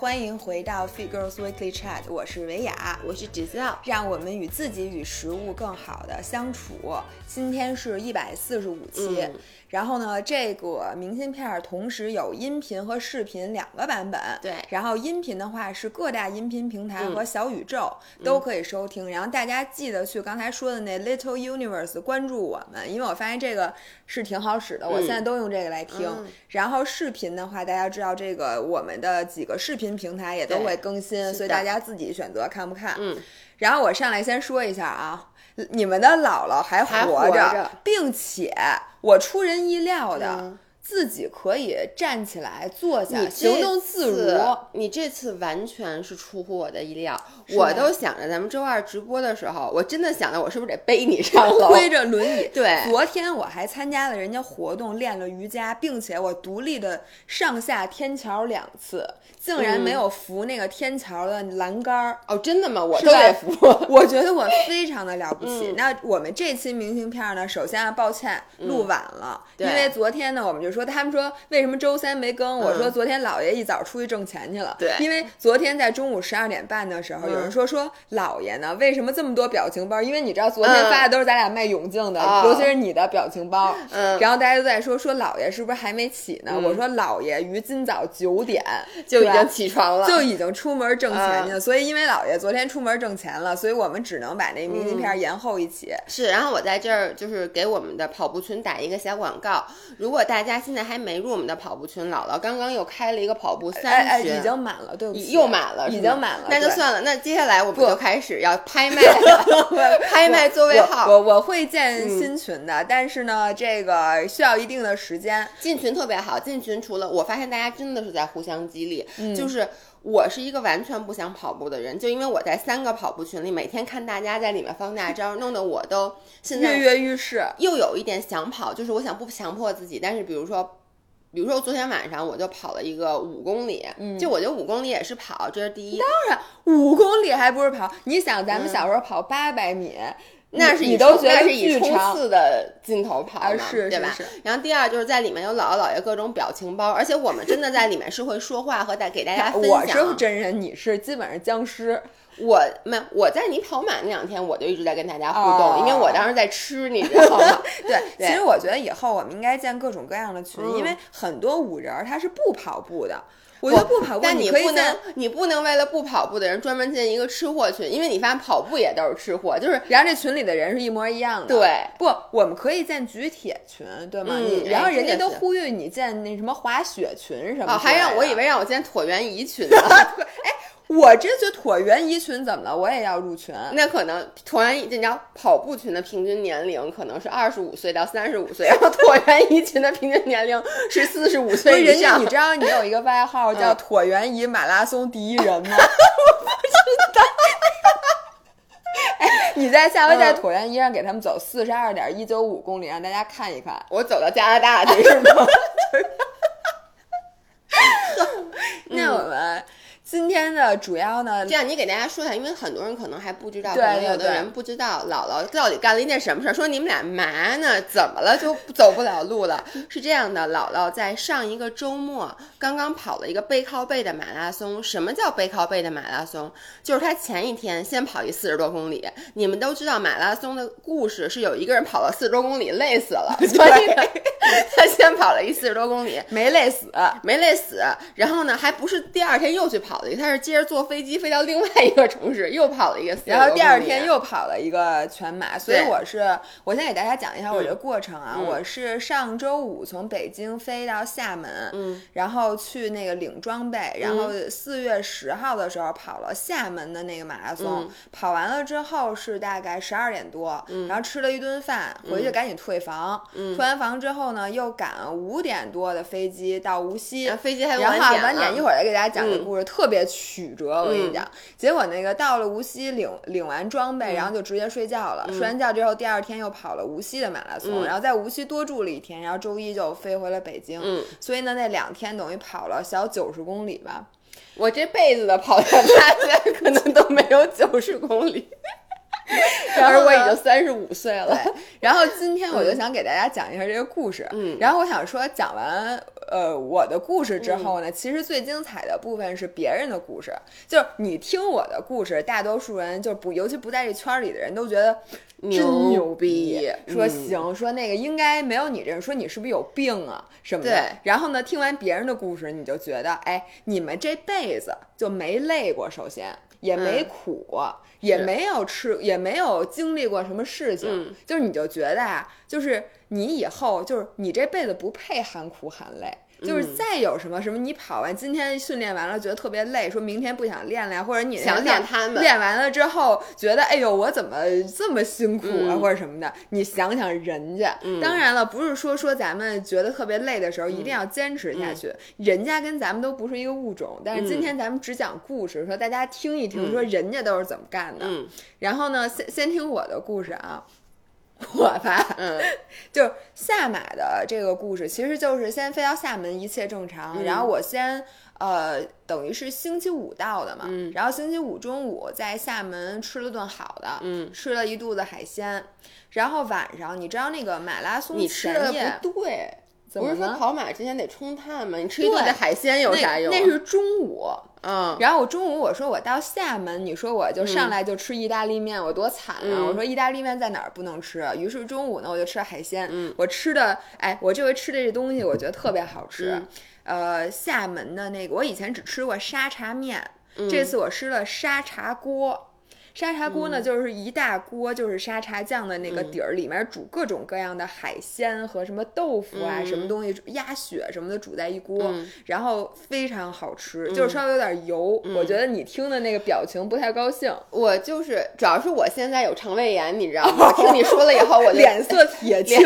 欢迎回到 Fit Girls Weekly Chat，我是维雅，我是 Giselle，让我们与自己与食物更好的相处。今天是一百四十五期。嗯然后呢，这个明信片儿同时有音频和视频两个版本。对然后音频的话是各大音频平台嗯和小宇宙、都可以收听。然后大家记得去刚才说的那 Little Universe 关注我们，因为我发现这个是挺好使的，我现在都用这个来听。嗯然后视频的话，大家知道这个我们的几个视频平台也都会更新，所以大家自己选择看不看。嗯，然后我上来先说一下啊，你们的姥姥还活着并且我出人意料的、嗯。自己可以站起来坐下，行动自如。你这次完全是出乎我的意料，我都想着咱们周二直播的时候，我真的想着我是不是得背你上楼？推着轮椅，对。昨天我还参加了人家活动，练了瑜伽，并且我独立的上下天桥两次，竟然没有扶那个天桥的栏杆儿。哦，真的吗？我得扶。我觉得我非常的了不起。嗯那我们这期明信片呢，首先啊，抱歉录晚了，对因为昨天呢，我们就说他们说为什么周三没更，我说嗯昨天姥爷一早出去挣钱去了。对因为昨天在中午十二点半的时候，嗯有人说说姥爷呢，为什么这么多表情包？因为你知道昨天发的都是咱俩卖泳镜的，哦尤其是你的表情包。嗯然后大家都在说说姥爷是不是还没起呢？嗯我说姥爷于今早九点就已经起床了，就已经出门挣钱嗯去了，所以因为姥爷昨天出门挣钱了，所以我们只能把那明信嗯片延后一起。是，然后我在这儿就是给我们的跑步群打一个小广告。如果大家现在还没入我们的跑步群，姥姥刚刚又开了一个跑步哎三哎，群，已经满了，对不起，又满了，已经满了，那就算了。那接下来我们就开始要拍卖了，拍卖座位号。我我会建嗯新群的，但是呢，这个需要一定的时间。进群特别好，进群除了我发现大家真的是在互相激励，嗯就是我是一个完全不想跑步的人，就因为我在三个跑步群里，每天看大家在里面放大招，弄得我都 现在跃跃欲试，又有一点想跑，就是我想不强迫自己，但是比如说。比如说昨天晚上我就跑了一个五公里，嗯就我觉得五公里也是跑，这是第一。当然五公里还不是跑？你想，咱们小时候跑八百米，嗯那是你都觉得是以冲刺的劲头跑啊嘛，对吧？然后第二就是在里面有姥姥姥爷各种表情包，而且我们真的在里面是会说话和带给大家 分享。我是真人，你是基本上僵尸。我没有我在你跑满那两天，我就一直在跟大家互动，哦因为我当时在吃，你知道吗？对，对其实我觉得以后我们应该建各种各样的群，嗯因为很多五人儿他是不跑步的。我觉得不跑步，但你不能，你不能为了不跑步的人专门建一个吃货群，因为你发现跑步也都是吃货，就是然后这群里的人是一模一样的。对。不，我们可以建举铁群，对吗？嗯你然后哎人家都呼吁你建那什么滑雪群什么哦，还让我以为为让我建椭圆仪群呢，我真觉得椭圆衣群怎么了？我也要入群。那可能椭圆仪，你知道跑步群的平均年龄可能是二十五岁到三十五岁，然后椭圆衣群的平均年龄是四十五岁以上人家你。知道你有一个外号叫嗯椭圆仪马拉松第一人吗？我不知道 哎，你在下回在嗯椭圆仪上给他们走四十二点一九五公里，让大家看一看。我走到加拿大去是吗？那我们今天的主要呢这，样你给大家说一下，因为很多人可能还不知道，对可能有对对的人不知道姥姥到底干了一件什么事儿。说你们俩嘛呢？怎么了就走不了路了？是这样的，姥姥在上一个周末刚刚跑了一个背靠背的马拉松。什么叫背靠背的马拉松？就是他前一天先跑一四十多公里。你们都知道马拉松的故事是有一个人跑了四十多公里累死了，所以呢，他先跑了一四十多公里，没累死。没累死，然后呢，还不是第二天又去跑了一个，他是接着坐飞机飞到另外一个城市，又跑了一个40多公里，然后第二天又跑了一个全马，所以我是我先给大家讲一下我这个过程啊，嗯。我是上周五从北京飞到厦门，嗯，然后去那个领装备，然后四月十号的时候跑了厦门的那个马拉松，嗯。跑完了之后是大概十二点多，然后吃了一顿饭，回去赶紧退房，嗯。退完房之后呢，又赶五点多的飞机到无锡，然后飞机还有晚点了晚点一会儿再给大家讲这嗯。故事，特别曲折。我跟你嗯讲，结果那个到了无锡领领完装备，然后就直接睡觉了。睡完觉之后，第二天又跑了无锡的马拉松，嗯然后在无锡多住了一天，然后周一就飞回了北京。嗯，所以呢，那两天等于跑了小九十公里吧。我这辈子的跑下来可能都没有九十公里，然后呢而我已经三十五岁了。然后今天我就想给大家讲一下这个故事。嗯然后我想说，讲完呃我的故事之后呢，其实最精彩的部分是别人的故事。就是你听我的故事，大多数人就不，尤其不在这圈里的人都觉得真牛逼，说行，说那个应该没有你这样，说你是不是有病啊什么的。然后呢，听完别人的故事，你就觉得，哎，你们这辈子就没累过，首先也没嗯苦过，也没有吃，也没有经历过什么事情，嗯就是你就觉得啊，就是你以后就是你这辈子不配含苦含累。就是嗯再有什么什么，你跑完今天训练完了，觉得特别累，说明天不想练了呀，或者你想天想他们练完了之后，觉得哎呦我怎么这么辛苦啊，嗯或者什么的，你想想人家。当然了，不是说说咱们觉得特别累的时候一定要坚持下去，人家跟咱们都不是一个物种。但是今天咱们只讲故事，说大家听一听，说人家都是怎么干的。嗯然后呢，先先听我的故事啊。我吧，嗯 就是下马的这个故事，其实就是先飞到厦门，一切正常。嗯然后我先呃，等于是星期五到的嘛，嗯然后星期五中午在厦门吃了顿好的，嗯，吃了一肚子海鲜。然后晚上，你知道那个马拉松你吃的不对，不是说？跑马之前得冲碳吗？你吃一顿对这海鲜有啥用啊？那那是中午，嗯然后我中午我说我到厦门，你说我就上来就吃意大利面，我多惨啊！嗯我说意大利面在哪儿不能吃？于是中午呢我就吃海鲜，嗯我吃的哎，我这回吃的这东西我觉得特别好吃。嗯呃，厦门的那个我以前只吃过沙茶面，嗯这次我吃了沙茶锅。沙茶锅嗯呢，就是一大锅，就是沙茶酱的那个底儿，里面煮各种各样的海鲜和什么豆腐啊，嗯什么东西鸭血什么的煮在一锅，嗯然后非常好吃，就是稍微有点油。我觉得你听的那个表情不太高兴，我就是主要是我现在有肠胃炎，你知道吗？听你说了以后，我就 脸色铁青。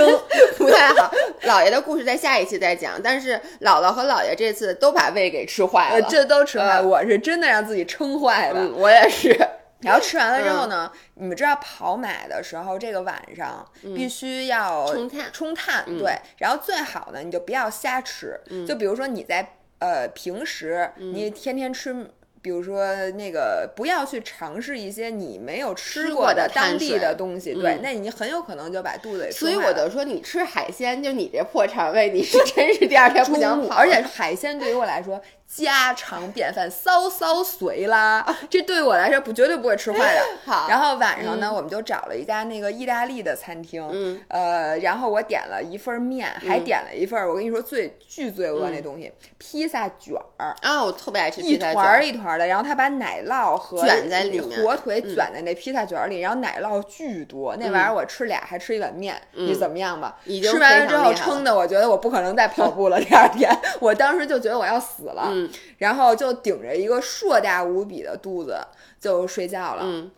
不太好。姥爷的故事在下一期再讲，但是姥姥和姥爷这次都把胃给吃坏呃，了。这都吃坏，呃我是真的让自己撑坏了。嗯，我也是。然后吃完了之后呢，你们知道跑马的时候，这个晚上必须要冲碳冲碳，对。然后最好呢，你就不要瞎吃，就比如说你在呃平时你天天吃。比如说那个，不要去尝试一些你没有吃吃过的的当地的东西，对嗯，那你很有可能就把肚子给所以我就说，你吃海鲜，就你这破肠胃，你是真是第二天 不想跑。而且海鲜对于我来说家常便饭，骚骚随啦，这对于我来说不绝对不会吃坏的。好。然后晚上呢，我们就找了一家那个意大利的餐厅，嗯，呃，然后我点了一份面，还点了一份儿我跟你说最巨罪恶那东西，披萨卷儿。啊，我特别爱吃一披萨团儿。卷。一团儿的，然后他把奶酪和卷在里面。嗯火腿卷在那披萨卷儿里，然后奶酪巨多，那玩意儿我吃俩还吃一碗面，你怎么样吧？嗯已经吃完了之后撑的，我觉得我不可能再跑步了。第二天，我当时就觉得我要死了，嗯然后就顶着一个硕大无比的肚子就睡觉了。嗯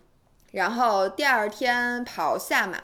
然后第二天跑下马，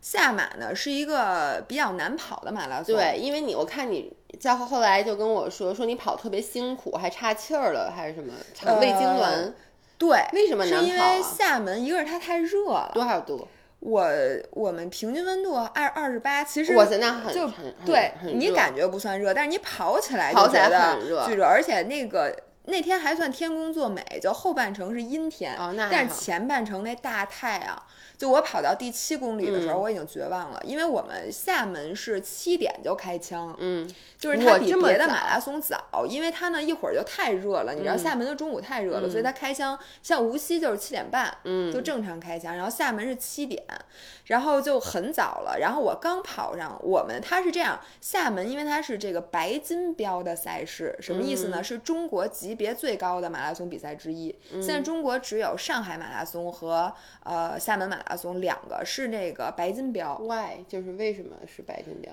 下马呢是一个比较难跑的马拉松，对，因为你我看你在后后来就跟我说，说你跑特别辛苦，还岔气儿了，还是什么肠胃痉挛？呃对，为什么难是因跑啊为厦门一个是它太热了，多少度？我我们平均温度二二十八，其实就对很你感觉不算热，但是你跑起来就觉得巨热，而且那个。那天还算天公作美，就后半程是阴天，但是前半程那大太阳，就我跑到第七公里的时候，嗯。我已经绝望了，因为我们厦门是七点就开枪，嗯，就是它比别的马拉松早，因为它呢一会儿就太热了，你知道嗯厦门的中午太热了，所以它开枪，像无锡就是七点半，嗯。就正常开枪，然后厦门是七点，然后就很早了，然后我刚跑上，我们它是这样，厦门因为它是这个白金标的赛事，什么意思呢？嗯。是中国级别最高的马拉松比赛之一，现在中国只有上海马拉松和呃厦门马拉松两个是那个白金标，Why 就是为什么是白金标？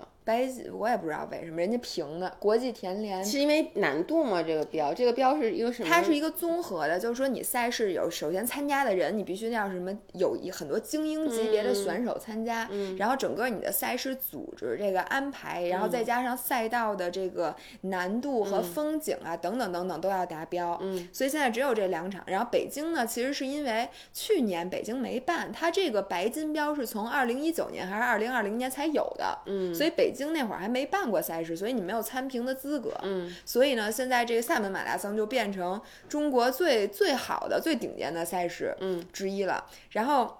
我也不知道为什么人家评的国际田联是因为难度吗？这个标，这个标是一个什么？它是一个综合的，就是说你赛事有首先参加的人，你必须要什么有一很多精英级别的选手参加，然后整个你的赛事组织这个安排，然后再加上赛道的这个难度和风景啊、等等等等都要达标。嗯，所以现在只有这两场。然后北京呢，其实是因为去年北京没办，它这个白金标是从二零一九年还是二零二零年才有的，嗯所以北京那会儿还没办过赛事，所以你没有参评的资格。嗯所以呢，现在这个厦门马拉松就变成中国最最好的、最顶尖的赛事嗯之一了。然后，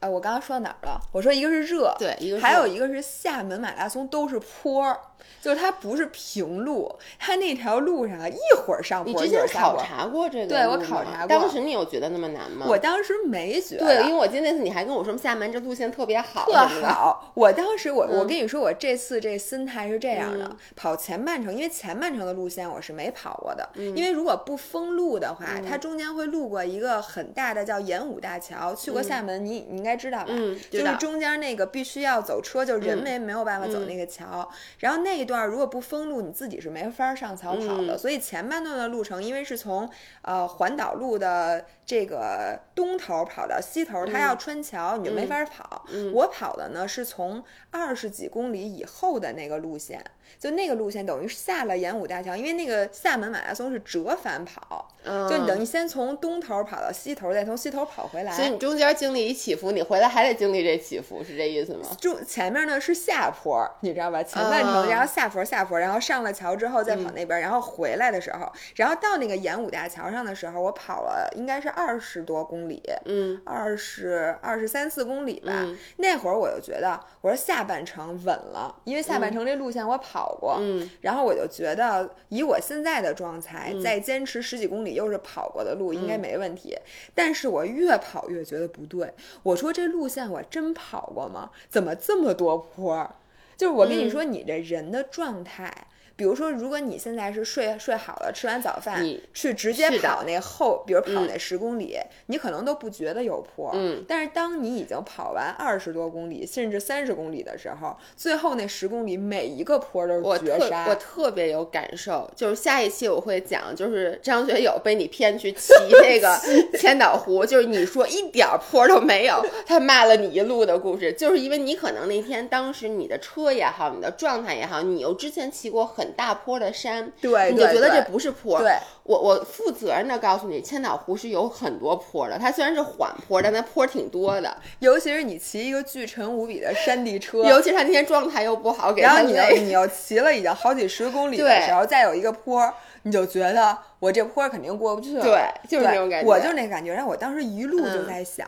呃，我刚刚说到哪儿了？我说一个是热，对，一个还有一个是厦门马拉松都是坡儿。就是它不是平路，它那条路上啊，一会儿上坡，你之前考一会儿下坡。察过这个对我考察过当时你有觉得那么难吗？我当时没觉得，对，因为我记得那次你还跟我说厦门这路线特别好，特。好。我当时我我嗯跟你说，我这次这心态是这样的：跑前半程，因为前半程的路线我是没跑过的，嗯因为如果不封路的话，它中间会路过一个很大的叫演武大桥。去过厦门，你你应该知道吧？嗯就是中间那个必须要走车，就人嗯没没有办法走那个桥。然后那一段如果不封路，你自己是没法上桥跑的。嗯所以前半段的路程，因为是从呃环岛路的这个东头跑到西头，它要穿桥，你就没法跑。我跑的呢是从二十几公里以后的那个路线，就那个路线等于是下了演武大桥，因为那个厦门马拉松是折返跑，嗯，就你等于先从东头跑到西头，再从西头跑回来。所以你中间经历一起伏，你回来还得经历这起伏，是这意思吗？就前面呢是下坡，你知道吧？前半程，啊然后下坡下坡，然后上了桥之后再跑那边，然后回来的时候，然后到那个演武大桥上的时候，我跑了应该是二十多公里，嗯二十二十三四公里吧。嗯那会儿我就觉得，我说下半程稳了，因为下半程这路线我跑过，嗯然后我就觉得以我现在的状态，再坚持十几公里又是跑过的路，应该嗯没问题。但是我越跑越觉得不对，我说这路线我真跑过吗？怎么这么多坡儿？就是我跟嗯你说，你这人的状态。比如说，如果你现在是睡睡好了，吃完早饭你去直接跑那后，比如跑嗯那十公里，你可能都不觉得有坡。嗯，但是当你已经跑完二十多公里，甚至三十公里的时候，最后那十公里每一个坡都是绝杀。我特别有感受，就是下一期我会讲，就是张学友被你骗去骑 那个千岛湖，就是你说一点儿坡都没有，他骂了你一路的故事，就是因为你可能那天当时你的车也好，你的状态也好，你又之前骑过很大坡的山，对对你就觉得这不是坡。对，我我负责任的告诉你，千岛湖是有很多坡的，它虽然是缓坡，但它坡挺多的，尤其是你骑一个巨沉无比的山地车，尤其是他那天状态又不好，给他然后你又。你又骑了已经好几十公里的对时候，再有一个坡，你就觉得我这坡肯定过不去了。对就是那种感觉我就是那感觉。然后我当时一路就嗯在想，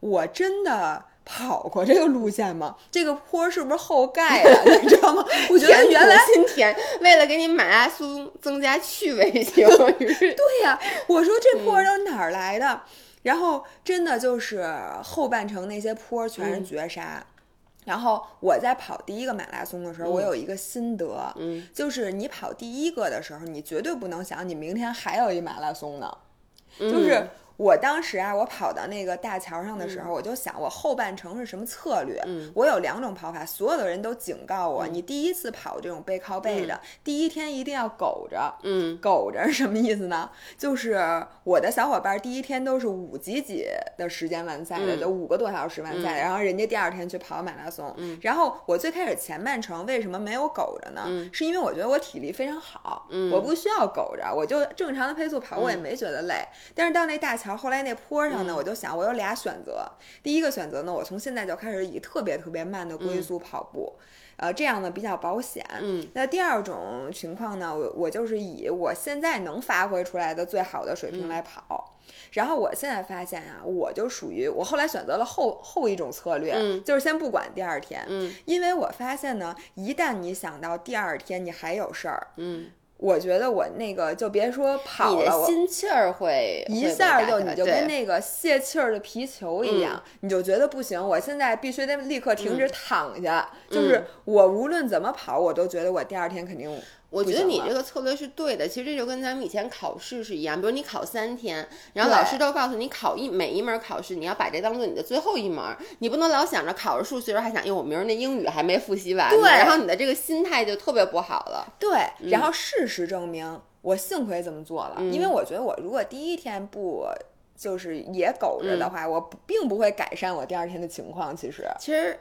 我真的。跑过这个路线吗？这个坡是不是后盖的？你知道吗？我觉得原来补心田，为了给你马拉松增加趣味性，于 是对呀、我说这嗯坡都哪儿来的？然后真的就是后半程那些坡全嗯是绝杀。然后我在跑第一个马拉松的时候，我有一个心得，嗯就是你跑第一个的时候，你绝对不能想你明天还有一马拉松呢。嗯就是我当时啊，我跑到那个大桥上的时候，我就想我后半程是什么策略。嗯我有两种跑法，所有的人都警告我，你第一次跑这种背靠背的，第一天一定要苟着。嗯苟着是什么意思呢？就是我的小伙伴第一天都是五几几的时间完赛的，嗯就五个多小时完赛的，然后人家第二天去跑马拉松。然后我最开始前半程为什么没有苟着呢？是因为我觉得我体力非常好，我不需要苟着，我就正常的配速跑，我也没觉得累。但是到那大桥后来那坡上呢，我就想我有俩选择，第一个选择呢，我从现在就开始以特别特别慢的龟速跑步。呃，这样呢比较保险。嗯，那第二种情况呢，我我就是以我现在能发挥出来的最好的水嗯。平来跑。然后我现在发现啊，我就属于我后来选择了后后一种策略，嗯。就是先不管第二天，嗯。因为我发现呢，一旦你想到第二天你还有事儿，嗯，我觉得我那个就别说跑了，心气儿会一下就你就跟那个泄气儿的皮球一样，你就觉得不行，我现在必须得立刻停止躺下。就是我无论怎么跑，我都觉得我第二天肯定我觉得你这个策略是对的，其实这就跟咱们以前考试是一样，比如你考三天，然后老师都告诉你考一每一门考试，你要把这当做你的最后一门，你不能老想着考着数学时候还想，哟，我明儿那英语还没复习完呢，对然后你的这个心态就特别不好了。对。然后事实证明，我幸亏这么做了，因为我觉得我如果第一天不。就是也苟着的话，我并不会改善我第二天的情况。其实其实。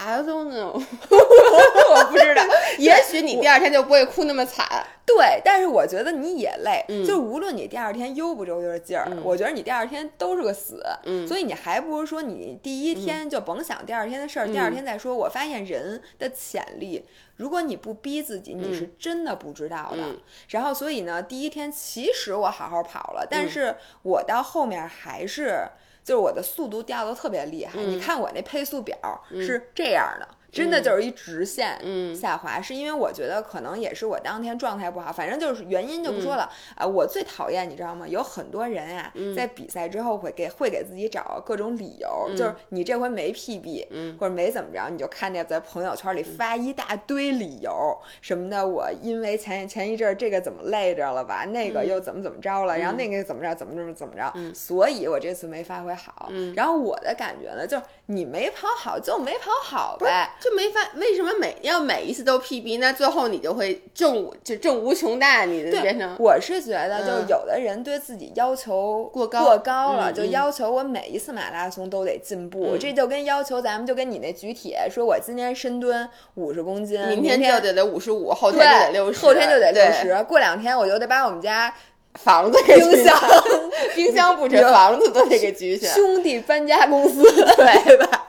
I don't know，我不知道，也许你第二天就不会哭那么惨。对，但是我觉得你也累，嗯就是无论你第二天悠不悠悠劲儿，我觉得你第二天都是个死，嗯所以你还不如说你第一天就甭想第二天的事儿，嗯第二天再说。我发现人的潜力，如果你不逼自己，你是真的不知道的。嗯然后，所以呢，第一天其实我好好跑了，嗯但是我到后面还是。就是我的速度掉的特别厉害，嗯。你看我那配速表是这样的，真的就是一直线嗯下滑，是因为我觉得可能也是我当天状态不好，反正就是原因就不嗯说了啊。我最讨厌你知道吗？有很多人啊，嗯在比赛之后会给会给自己找各种理由，就是你这回没 PB，嗯或者没怎么着，你就看见在朋友圈里发一大堆理由什么的。我因为前前一阵儿这个怎么累着了吧，那个又怎么怎么着了，然后那个怎么着怎么怎么怎么着，所以我这次没发挥好。然后我的感觉呢，就是你没跑好就没跑好呗。就没法为什么每要每一次都 PB，那最后你就会正无就正无穷大，你变成我是觉得，就嗯有的人对自己要求过高过高了，嗯就要求我每一次马拉松都得进步。嗯这就跟要求咱们就跟你那举铁，说我今天深蹲五十公斤，明明天就得得五十五，后天就得六十，后天就得六对十，过两天我就得把我们家房子给冰箱 冰箱不止，房子都得给举起来。兄弟搬家公司，对吧？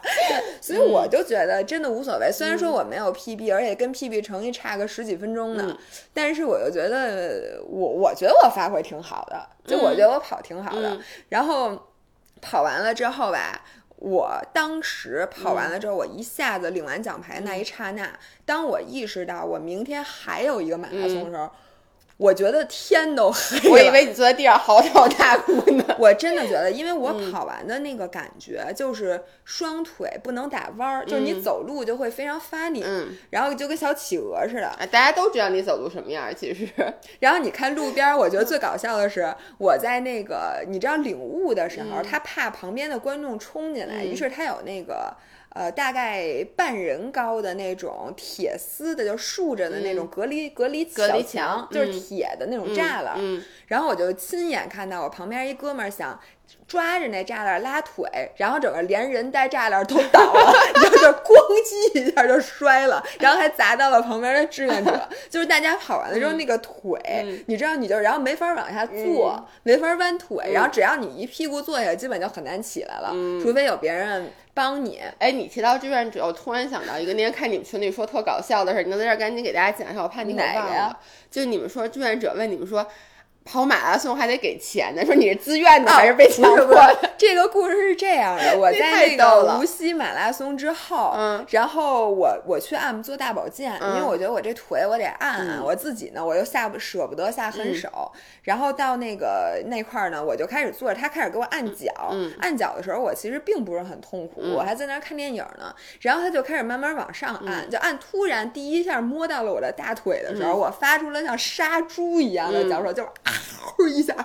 所以我就觉得真的无所谓。虽然说我没有 PB，而且跟 PB 成绩差个十几分钟呢，嗯但是我又觉得我我觉得我发挥挺好的，就我觉得我跑挺好的。嗯然后跑完了之后吧。我当时跑完了之后，我一下子领完奖牌那一刹那，当我意识到我明天还有一个马拉松的时候，我觉得天都黑了。我以为你坐在地上嚎啕大哭呢。我真的觉得，因为我跑完的那个感觉就是双腿不能打弯儿，就是你走路就会非常发力，嗯，然后就跟小企鹅似的。啊，大家都知道你走路什么样儿，其实 然后你看路边儿，我觉得最搞笑的是，我在那个你知道领悟的时候，他怕旁边的观众冲进来，于是他有那个。呃，大概半人高的那种铁丝的，就竖着的那种隔离、隔离隔离小墙墙，就是嗯。铁的那种栅栏。嗯，然后我就亲眼看到我旁边一哥们儿想抓着那栅栏拉腿，然后整个连人带栅栏都倒了，然 后就咣叽一下就摔了，然后还砸到了旁边的志愿者。就是大家跑完了之后，那个腿，嗯你知道，你就然后没法往下坐，没法弯腿，然后只要你一屁股坐下，基本就很难起来了，嗯除非有别人帮你。哎，你提到志愿者，我突然想到一个，那天看你们群里说特搞笑的事儿，你能在这儿赶紧给大家讲一下，我怕你给哪个呀忘了。就你们说志愿者问你们说。跑马拉松还得给钱呢，说你是自愿的还是被强迫的？这个故事是这样的，我在太那个无锡马拉松之后，嗯然后我我去按做大保健，因为嗯我觉得我这腿我得按按，嗯我自己呢我又下不舍不得下狠手，然后到那个那块儿呢，我就开始坐着，他开始给我按脚，嗯按脚的时候我其实并不是很痛苦，我还在那儿看电影呢，然后他就开始慢慢往上按，嗯就按突然第一下摸到了我的大腿的时候，我发出了像杀猪一样的嗯叫声，就是 嗷一下。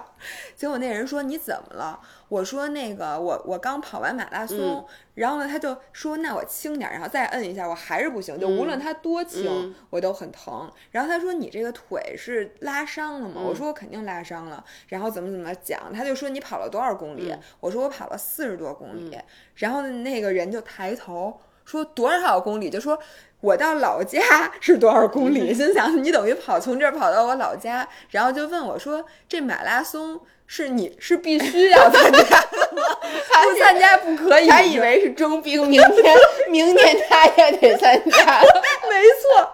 结果那人说你怎么了？我说那个我我刚跑完马拉松，嗯然后呢他就说那我轻点儿，然后再摁一下，我还是不行，就无论他多轻、嗯我都很疼。然后他说你这个腿是拉伤了吗？嗯我说我肯定拉伤了。然后怎么怎么讲，他就说你跑了多少公里？嗯我说我跑了四十多公里。然后那个人就抬头说多少公里？就说。我到老家是多少公里？心想你等于跑从这儿跑到我老家，然后就问我说：“这马拉松是你是必须要参加的吗？不参加不可以。”他以为是征兵，明天 明天他也得参加。没错，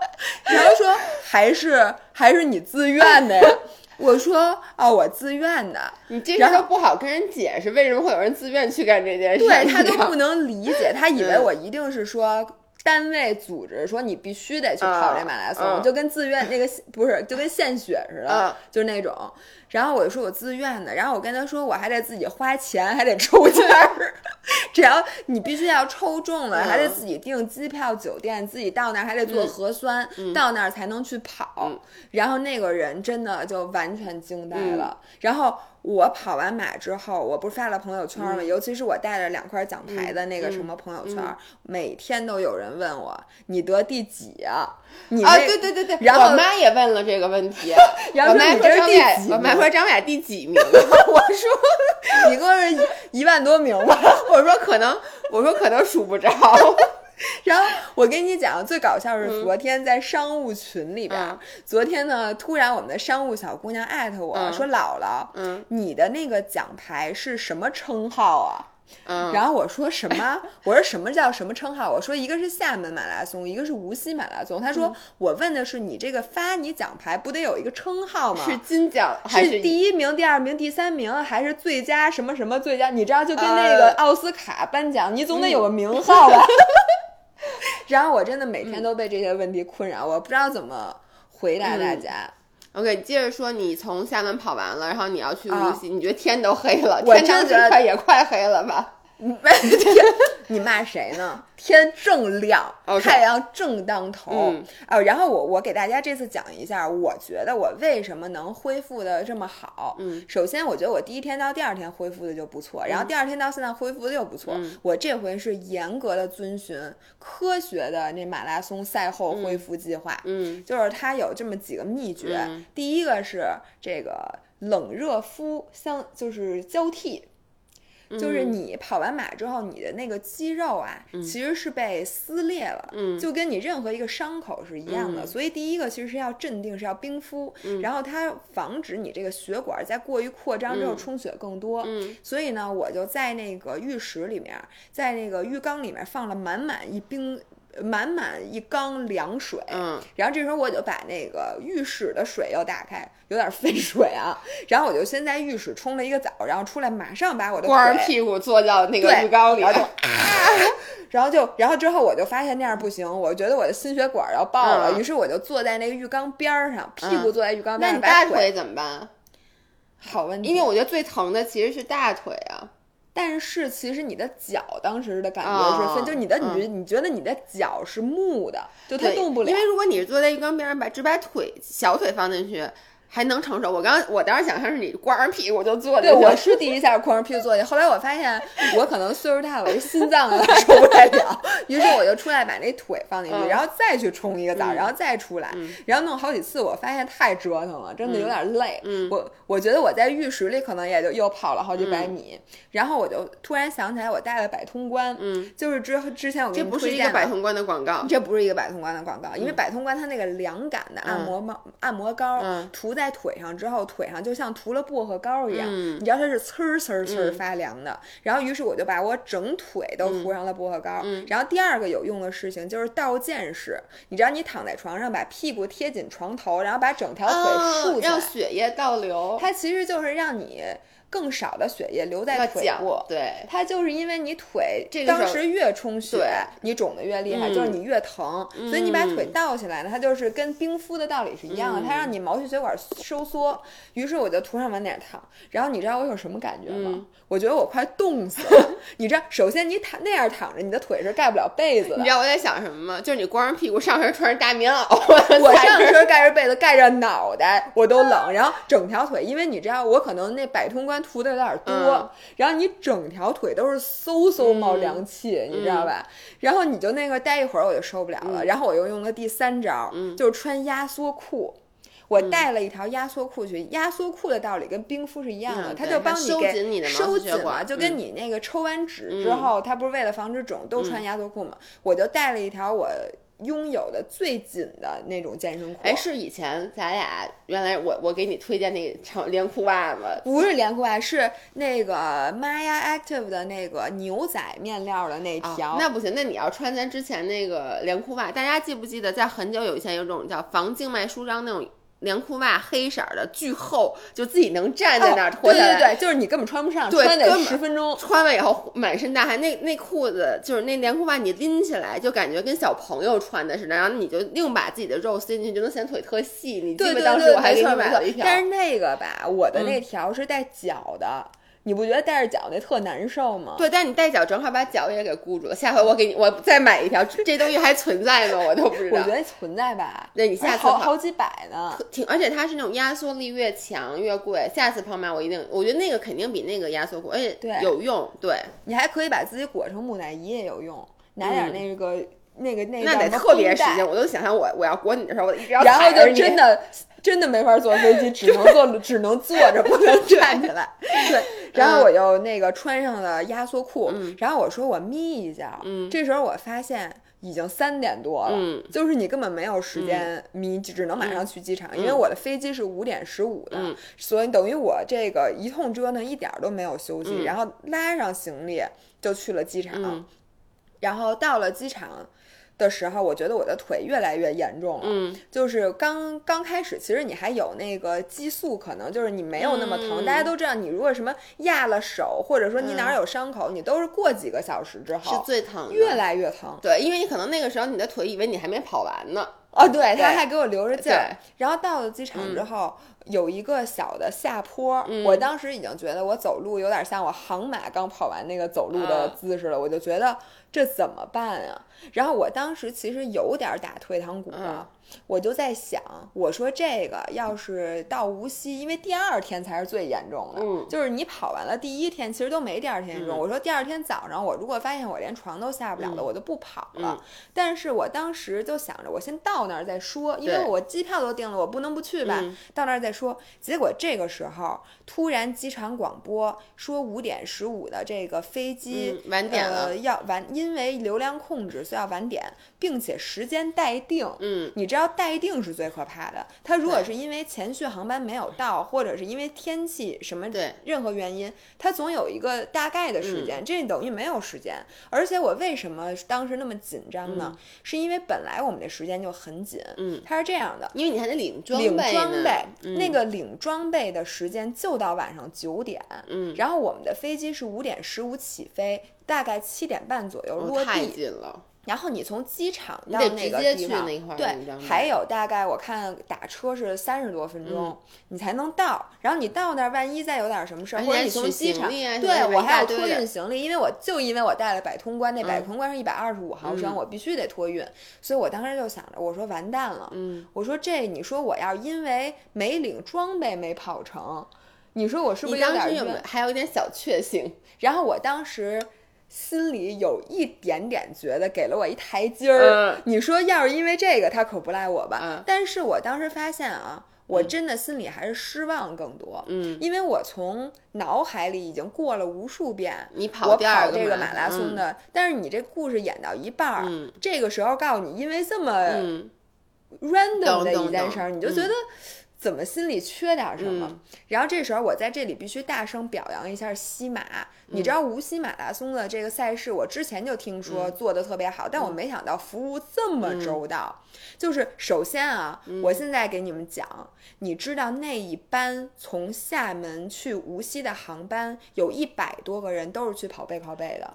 然后说还是还是你自愿的呀？我说哦，我自愿的。你这事都不好跟人解释，为什么会有人自愿去干这件事？对他都不能理解，他以为嗯我一定是说。单位组织说你必须得去跑这马拉松，就跟自愿那个不是就跟献血似的，嗯。就是那种。然后我就说我自愿的，然后我跟他说我还得自己花钱，还得抽签儿，只要你必须要抽中了，嗯还得自己订机票、酒店，自己到那儿还得做嗯。核酸，到那儿才能去跑。嗯。然后那个人真的就完全惊呆了。嗯然后我跑完马之后，我不是发了朋友圈嗯吗？尤其是我带着两块奖牌的那个什么朋友圈，嗯每天都有人问我你得第几啊？你啊，对对对对，然后我妈也问了这个问题，然后我妈说张雅，我妈说张雅第几名？我说一共是一一万多名吧。我说可能，我说可能数不着。然后我跟你讲，最搞笑是昨天在商务群里边，嗯昨天呢，突然我们的商务小姑娘艾特我、嗯说：“姥姥，嗯你的那个奖牌是什么称号啊？”嗯，然后我说什么？我说什么叫什么称号？我说一个是厦门马拉松，一个是无锡马拉松。他嗯说、我问的是你这个发你奖牌不得有一个称号吗？是金奖还是是第一名、第二名、第三名，还是最佳什么什么最佳？你知道，就跟那个呃奥斯卡颁奖，你总得有个名 号吧？然后我真的每天都被这些问题困扰，我不知道怎么回答大家。OK，接着说，你从厦门跑完了，然后你要去啊无锡，你觉得天都黑了，我天当时真觉得快也快黑了吧？你骂谁呢？天正亮太阳正当头。嗯啊，然后我我给大家这次讲一下，我觉得我为什么能恢复的这么好。嗯，首先我觉得我第一天到第二天恢复的就不错，然后第二天到现在恢复的又不错。嗯我这回是严格的遵循科学的那马拉松赛后恢复计划。嗯就是它有这么几个秘诀。嗯第一个是这个冷热敷相，就是交替。就是嗯你跑完马之后，你的那个肌肉啊，其实是被撕裂了，嗯就跟你任何一个伤口是一样的。嗯所以第一个其实是要镇定，是要冰敷，然后它防止你这个血管在过于扩张之后嗯充血更多。嗯所以呢，我就在那个浴室里面，在那个浴缸里面放了满满一冰。满满一缸凉水，嗯。然后这时候我就把那个浴室的水又打开，有点费水啊。然后我就先在浴室冲了一个澡，然后出来马上把我的光着屁股坐到那个浴缸里，然后就 然后就，然后之后我就发现那样不行，我觉得我的心血管要爆了，嗯。于是我就坐在那个浴缸边儿上，屁股嗯坐在浴缸那边上，你大把腿怎么办？好问题，因为我觉得最疼的其实是大腿啊。但是其实你的脚当时的感觉是哦分，就你的你觉得你的脚是木的，就它动不了因。为如果你是坐在浴缸边上，把只把腿小腿放进去，还能承受。我刚我当时想象是你光着屁股就坐对，进去，我是第一下光着屁股坐下，后来我发现 我可能岁数大了，我这心脏有点受不太了，于是我就出来把那腿放进去，嗯。然后再去冲一个澡，嗯。然后再出来，嗯。然后弄好几次，我发现太折腾了，真的有点累。嗯。我我觉得我在浴室里可能也就又跑了好几百嗯。米，然后我就突然想起来我带了百通关，嗯，就是之之前我给这你不是一个。百通关的广告。这不是一个百通关的广告，因为嗯。百通关它那个凉感的按摩帽、按摩膏、嗯。涂在腿上之后，腿上就像涂了薄荷膏一样，嗯你知道它是呲儿呲儿呲儿嗯发凉的。然后于是我就把我整腿都涂上了薄荷膏。嗯然后第二个有用的事情就是倒箭式，你知道你躺在床上，把屁股贴紧床头，然后把整条腿哦竖起来，让血液倒流，它其实就是让你更少的血液留在脚腿部。对，它就是因为你腿当时越充血，你肿的越厉害，嗯就是你越疼，所以你把腿嗯倒起来呢，它就是跟冰敷的道理是一样的，它让你毛细血管收缩。于是我就涂上晚点儿躺，然后你知道我有什么感觉吗？嗯我觉得我快冻死了。你知道，首先你躺那样躺着，你的腿是盖不了被子的你知。道我在想什么吗？就是你光着屁股上身穿着大棉袄，我上身身盖着被子，盖着脑袋，我都冷。然后整条腿，因为你知道我可能那百通关涂的有点多，嗯。然后你整条腿都是嗖嗖冒凉气，你知道吧？然后你就那个待一会儿我就受不了了。然后我又用了第三招，嗯。就是穿压缩裤。我带了一条压缩裤去，压缩裤的道理跟冰敷是一样的，嗯它就帮对它收给紧你的毛收紧了，就跟嗯你那个抽完脂之后，它不是为了防止肿都穿压缩裤嘛？我就带了一条我拥有的最紧的那种健身裤。哎，是以前咱俩原来我我给你推荐那长连裤袜吗？不是连裤袜，是那个 Maya Active 的那个牛仔面料的那啊条。那不行，那你要穿咱之前那个连裤袜，大家记不记得在很久以前有种叫防静脉舒张那种连裤袜，黑色儿的巨厚，就自己能站在那儿哦脱下来。对对对，就是你根本穿不上，对穿得十分钟。穿完以后满身大汗，那那裤子就是那连裤袜，你拎起来就感觉跟小朋友穿的似的，然后你就硬把自己的肉塞进去，就能显腿特细。你记不？对对对，当时我还给你买了一。条，但是那个吧，我的那嗯条是带脚的，你不觉得带着脚那特难受吗？对，但你带脚正好把脚也给箍住了。下回我给你，我再买一条，这东西还存在吗？我都不知道我觉。得存在吧。对你下次好好几百呢。挺，而且它是那种压缩力越强越贵。下次胖妈我一定，我觉得那个肯定比那个压缩裤，而且对有用。对，你还可以把自己裹成木乃伊也有用，拿点那个、那个那个嗯那得特别使劲。我都想象我我要裹你的时候，我一直要然后就真的真的没法坐飞机，只能坐只能坐着，不能站起来。对，然后我就那个穿上了压缩裤，嗯然后我说我眯一觉，嗯这时候我发现。已经三点多了，嗯就是你根本没有时间眯，就只能马上去机场，因为我的飞机是五点十五的，嗯所以等于我这个一通折腾一点儿都没有休息，嗯然后拉上行李就去了机场，嗯然后到了机场，的时候，我觉得我的腿越来越严重了。嗯，就是刚刚开始，其实你还有那个激素，可能就是你没有那么疼。嗯大家都知道，你如果什么压了手，或者说你哪儿有伤口，你都是过几个小时之后是最疼的。越来越疼。对，因为你可能那个时候你的腿以为你还没跑完呢。哦，对，对他还给我留着劲儿。然后到了机场之后，有一个小的下坡，嗯我当时已经觉得我走路有点像我航马刚跑完那个走路的啊姿势了，我就觉得这怎么办啊？然后我当时其实有点打退堂鼓了。嗯我就在想，我说这个要是到无锡，因为第二天才是最严重的，嗯就是你跑完了第一天，其实都没第二天严重。嗯我说第二天早上，我如果发现我连床都下不了了，嗯我就不跑了。嗯但是我当时就想着，我先到那儿再说，因为我机票都订了，我不能不去吧。嗯到那儿再说。结果这个时候，突然机场广播说五点十五的这个飞机、嗯晚点了呃，要晚，因为流量控制，所以要晚点，并且时间待定。嗯，你知道待定是最可怕的。它如果是因为前续航班没有到，或者是因为天气什么对任何原因，它总有一个大概的时间，这等于没有时间。而且我为什么当时那么紧张呢？是因为本来我们的时间就很紧，嗯，它是这样的。因为你还得领装领备领装备，嗯那个领装备的时间就到晚上九点，嗯，然后我们的飞机是五点十五起飞，大概七点半左右落哦太地。近了。然后你从机场到得那个地方，去那块对还有大概我看打车是三十多分钟、嗯你才能到。然后你到那儿，万一再有点什么事儿，或者你从机场，啊对我还要托运行李，因为我就因为我带了百通关，那百嗯通关是一百二十五毫升，嗯我必须得托运，所以我当时就想着，我说完蛋了，嗯，我说这你说我要因为没领装备没跑成，你说我是不是有点？还有一点小确幸？然后我当时心里有一点点觉得给了我一台阶儿。嗯你说要是因为这个，他可不赖我吧？嗯但是我当时发现啊，我真的心里还是失望更多。嗯，因为我从脑海里已经过了无数遍你跑第二跑这个马马拉松，的，但是你这故事演到一半儿，嗯这个时候告诉你，因为这么嗯 random 的一件事儿，你就觉嗯得怎么心里缺点什么。嗯然后这时候我在这里必须大声表扬一下西马。你嗯知道无锡马拉松的这个赛事，我之前就听说嗯做的特别好，但我没想到服务这么周到。就是首先啊，嗯我现在给你们讲，你知道那一班从厦门去无锡的航班，有一百多个人都是去跑背靠背的。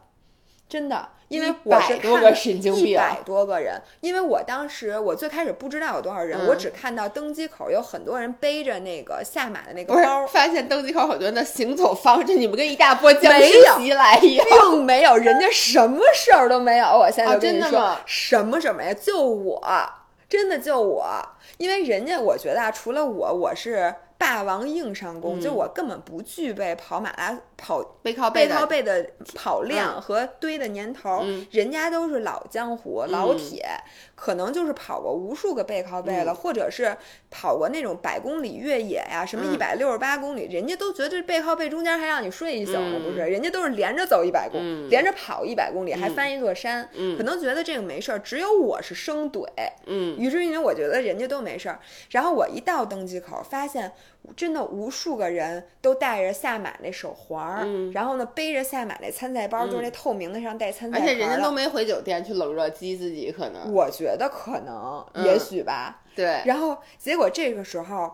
真的，因为我是100多个看神经病一百多个人，因为我当时我最开始不知道有多少人，嗯我只看到登机口有很多人背着那个下马的那个包，发现登机口很多人的行走方式，你们跟一大波僵尸袭来一样。并没有，人家什么事儿都没有。我现在哦就跟你说，真的吗什么事儿没有，就我，真的就我，因为人家我觉得啊，除了我，我是霸王硬上弓，嗯。就我根本不具备跑马拉跑背靠背背靠背的跑量和堆的年头人家都是老江湖、老铁，可能就是跑过无数个背靠背了，嗯。或者是跑过那种百公里越野呀、什么一嗯百六十八公里，人家都觉得背靠背中间还让你睡一宿呢，嗯不是？人家都是连着走一百公，嗯。连着跑一百公里，还嗯。翻一座山，嗯。可能觉得这个没事儿，只有我是生怼，嗯。于是因为我觉得人家都没事儿，然后我一到登机口，发现真的无数个人都带着下马那手环儿，嗯然后呢背着下马那参赛包，就是那透明的上带参赛而且人家都没回酒店去冷热机自己，可能我觉得可能，嗯也许吧。对，然后结果这个时候。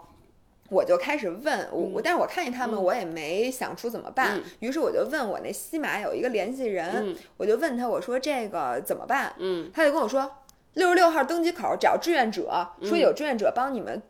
我就开始问我，我但是我看见他们，我也没想出怎么办。嗯于是我就问我那西马有一个联系人，嗯我就问他，我说这个怎么办？嗯他就跟我说，六十六号登机口找志愿者，说有志愿者帮你们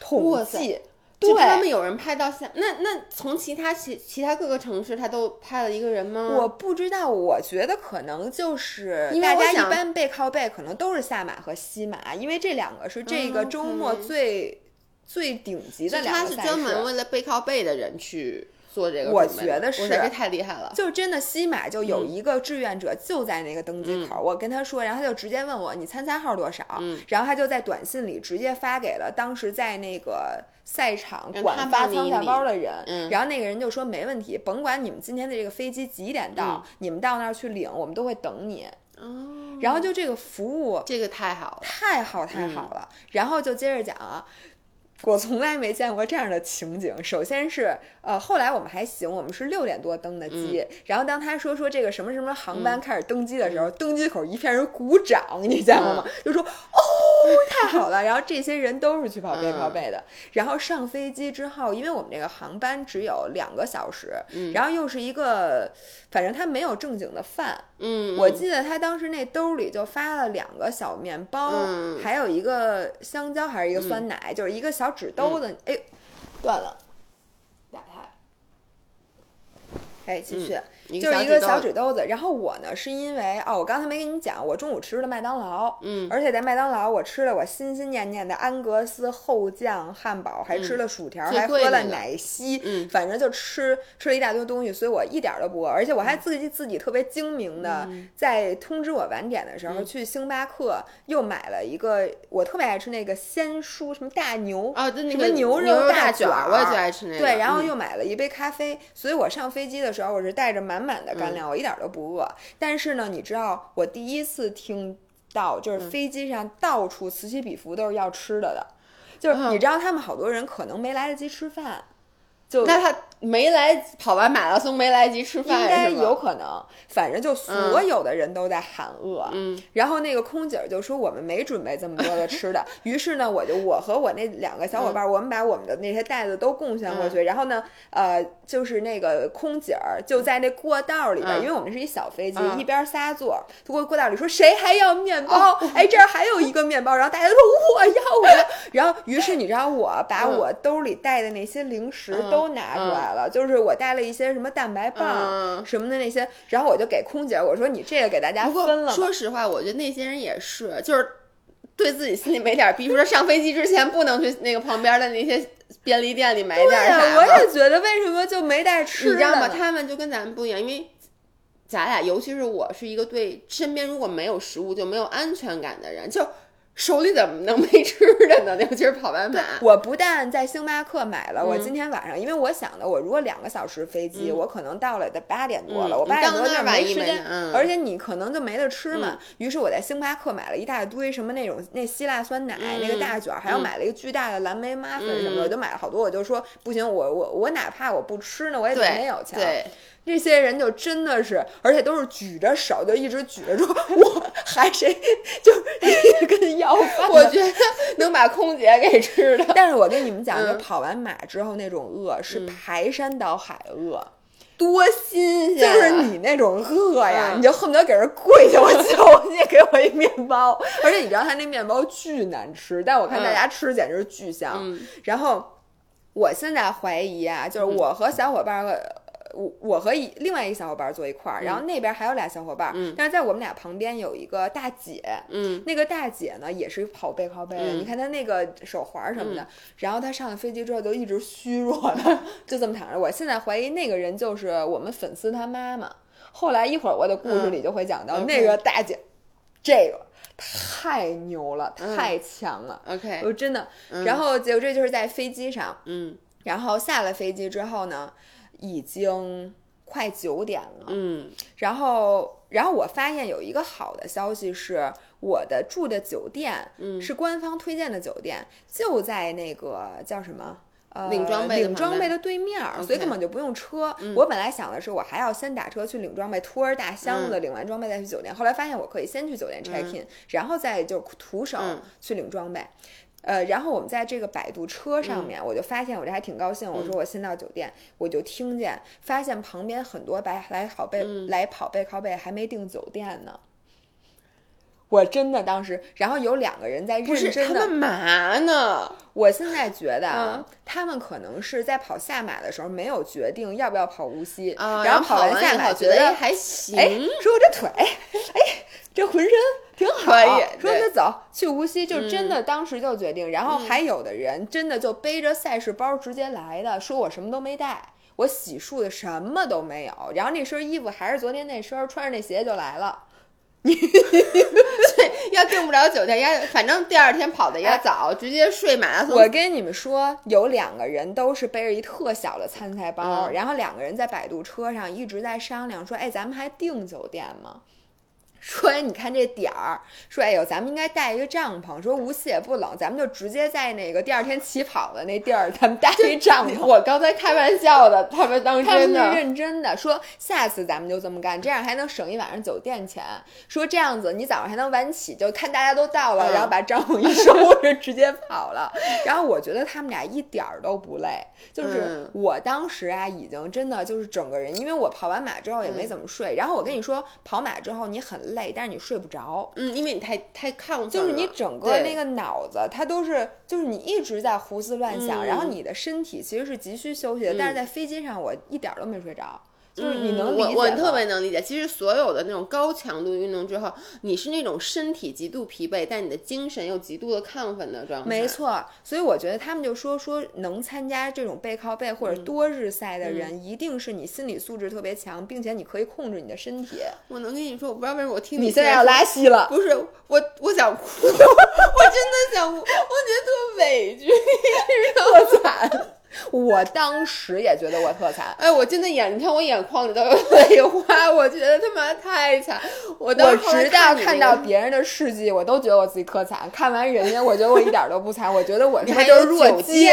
统计。就他们，有人拍到下，那那从其他其其他各个城市，他都拍了一个人吗？我不知道，我觉得可能就是大家一般背靠背可能都是下马和西马，因为这两个是这个嗯周末最、最顶级的两个赛他是专门。为了背靠背的人去做这个我觉得是太厉害了。就真的西马就有嗯一个志愿者就在那个登机口，我跟他说，然后他就直接问我你参赛号多少，嗯然后他就在短信里直接发给了当时在那个赛场管发参赛领包的人，嗯然后那个人就说没问题，甭管你们今天的这个飞机几点到，你们到那儿去领，我们都会等你。哦，然后就这个服务这个太好了。太好太好了，然后就接着讲啊。我从来没见过这样的情景。首先是，呃，后来我们还行，我们是六点多登的机。然后当他说说这个什么什么航班开始登机的时候，登机口一片人鼓掌，你见过吗？就说哦，太好了。然后这些人都是去跑背靠背的。然后上飞机之后，因为我们这个航班只有两个小时，然后又是一个，反正他没有正经的饭。嗯，我记得他当时那兜里就发了两个小面包，还有一个香蕉，还是一个酸奶，就是一个小纸兜子。哎，断了，打开。哎，继续。就是一个小纸兜子，然后我呢是因为哦，我刚才没跟你们讲，我中午吃了麦当劳，嗯，而且在麦当劳我吃了我心心念念的安格斯厚酱汉堡，还吃了薯条，还喝了奶昔，嗯，反正就吃吃了一大堆东西，所以我一点都不饿，而且我还自己自己特别精明的，在通知我晚点的时候去星巴克又买了一个我特别爱吃那个鲜蔬什么大牛啊，什么牛肉大卷，我也最爱吃那个，对，然后又买了一杯咖啡，所以我上飞机的时候我是带着满。满满的干粮，我一点都不饿。但是呢，你知道，我第一次听到就是飞机上到处此起彼伏都是要吃的的，就是你知道，他们好多人可能没来得及吃饭。就那他没来跑完马拉松没来及吃饭，应该有可能。反正就所有的人都在喊饿，嗯。然后那个空姐就说我们没准备这么多的吃的。于是呢，我就我和我那两个小伙伴，我们把我们的那些袋子都贡献过去。然后呢，呃，就是那个空姐儿就在那过道里边，因为我们是一小飞机，一边仨座，过过道里说谁还要面包？哎，这儿还有一个面包。然后大家都说我要我要。然后于是你知道，我把我兜里带的那些零食都。都拿出来了，就是我带了一些什么蛋白棒什么的那些，然后我就给空姐我说：“你这个给大家分了。”说实话，我觉得那些人也是，就是对自己心里没点逼，说上飞机之前不能去那个旁边的那些便利店里买点啥。我也觉得，为什么就没带吃？你知道吗？他们就跟咱们不一样，因为咱俩，尤其是我是一个对身边如果没有食物就没有安全感的人，就。手里怎么能没吃的呢？尤其是跑完马，我不但在星巴克买了，我今天晚上，因为我想的，我如果两个小时飞机，我可能到了得八点多了，我八点多那没时间，而且你可能就没得吃嘛。于是我在星巴克买了一大堆什么那种那希腊酸奶那个大卷，还要买了一个巨大的蓝莓麻粉什么的，我就买了好多。我就说不行，我我我哪怕我不吃呢，我也得没有钱。对。这些人就真的是，而且都是举着手，就一直举着说：“ 我还谁就跟要饭。”我觉得能把空姐给吃了。但是我跟你们讲，就跑完马之后那种饿是排山倒海饿，多新鲜！就是你那种饿呀，你就恨不得给人跪下，我求你给我一面包。而且你知道他那面包巨难吃，但我看大家吃简直巨香。然后我现在怀疑啊，就是我和小伙伴。我我和一另外一个小伙伴坐一块儿，然后那边还有俩小伙伴，但是在我们俩旁边有一个大姐，嗯，那个大姐呢也是跑背靠背的，你看她那个手环什么的，然后她上了飞机之后就一直虚弱的，就这么躺着。我现在怀疑那个人就是我们粉丝他妈妈。后来一会儿我的故事里就会讲到那个大姐，这个太牛了，太强了，OK，我真的。然后结果这就是在飞机上，嗯，然后下了飞机之后呢。已经快九点了，嗯，然后，然后我发现有一个好的消息是，我的住的酒店，嗯，是官方推荐的酒店，就在那个叫什么，呃，领装备领装备的对面，所以根本就不用车。我本来想的是，我还要先打车去领装备，拖着大箱子领完装备再去酒店。后来发现我可以先去酒店 check in，然后再就徒手去领装备。呃，然后我们在这个摆渡车上面，我就发现我这还挺高兴。我说我先到酒店，我就听见发现旁边很多白来跑背来跑背靠背还没订酒店呢。我真的当时，然后有两个人在认真的，他们嘛呢？我现在觉得啊他们可能是在跑下马的时候没有决定要不要跑无锡，然后跑完下马觉得还行，哎，说我这腿，哎，这浑身。挺好，说那走去无锡，就真的当时就决定。然后还有的人真的就背着赛事包直接来的，说我什么都没带，我洗漱的什么都没有。然后那身衣服还是昨天那身，穿着那鞋就来了。你要订不了酒店，也反正第二天跑的也早，直接睡马拉松。我跟你们说，有两个人都是背着一特小的参赛包，然后两个人在摆渡车上一直在商量说：“哎，咱们还订酒店吗？”说哎，你看这点儿，说哎呦，咱们应该带一个帐篷。说无锡也不冷，咱们就直接在那个第二天起跑的那地儿，咱们搭一帐篷。我刚才开玩笑的，他们当他们是真的。认真的，说下次咱们就这么干，这样还能省一晚上酒店钱。说这样子你早上还能晚起，就看大家都到了，嗯然后把帐篷一收拾，直接跑了。然后我觉得他们俩一点儿都不累，就是嗯我当时啊，已经真的就是整个人，因为我跑完马之后也没怎么睡。然后我跟你说，跑马之后你很累，但是你睡不着。嗯，因为你太太亢奋了，就是你整个那个脑子，它都是，就是你一直在胡思乱想，嗯然后你的身体其实是急需休息的。但是在飞机上，我一点儿都没睡着，就是你能理解嗯我我特别能理解。其实所有的那种高强度运动之后，你是那种身体极度疲惫，但你的精神又极度的亢奋的状态。没，错，所以我觉得他们就说说能参加这种背靠背或嗯者多日赛的人，一定是你心理素质特别强，并且你可以控制你的身体。我能跟你说，我不知道为什么我听你现在要拉稀了，不是我，我想哭，我真的想哭，我觉得特委屈。特惨。我当时也觉得我特惨，哎，我真的眼，你看我眼眶里都有 泪花，我觉得他妈太惨。我当我时后来直到看到别人的事迹，我都觉得我自己特惨。看完人家，我觉得我一点都不惨，我觉得我他妈就是弱酒鸡。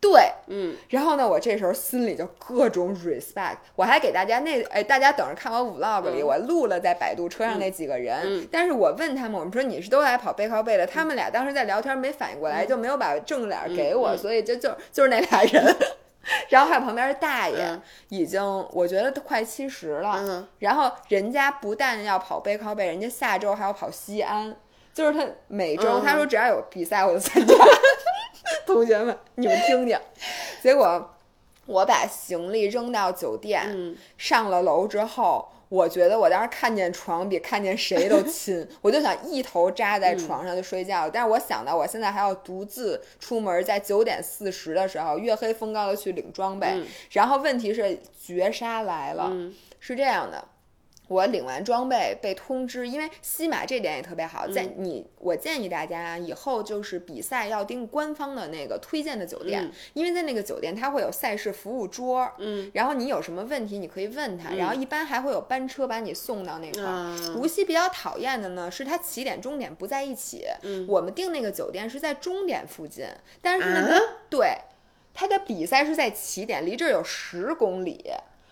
对，嗯，然后呢，我这时候心里就各种 respect，我还给大家那哎，大家等着看我 vlog 里，嗯。我录了在摆渡车上那几个人。嗯。但是我问他们，我们说你是都来跑背靠背的，他们俩当时在聊天没反应过来，就没有把正脸给我，所以就就就是那俩人。然后还有旁边的大爷，嗯。已经我觉得都快七十了。嗯。然后人家不但要跑背靠背，人家下周还要跑西安，就是他每周、嗯。他说只要有比赛我就参加。同学们，你们听听，结果我把行李扔到酒店，嗯上了楼之后。我觉得我当时看见床比看见谁都 亲，我就想一头扎在床上就睡觉。但是我想到我现在还要独自出门，在九点四十的时候月黑风高的去领装备，嗯然后问题是绝杀来了，嗯是这样的。我领完装备被通知，因为西马这点也特别好，在你我建议大家以后就是比赛要订官方的那个推荐的酒店，嗯。因为在那个酒店它会有赛事服务桌，嗯。然后你有什么问题你可以问他，然后一般还会有班车把你送到那块无锡比较讨厌的呢是它起点终点不在一起，嗯。我们订那个酒店是在终点附近，但是呢，啊？对，它的比赛是在起点，离这儿有十公里。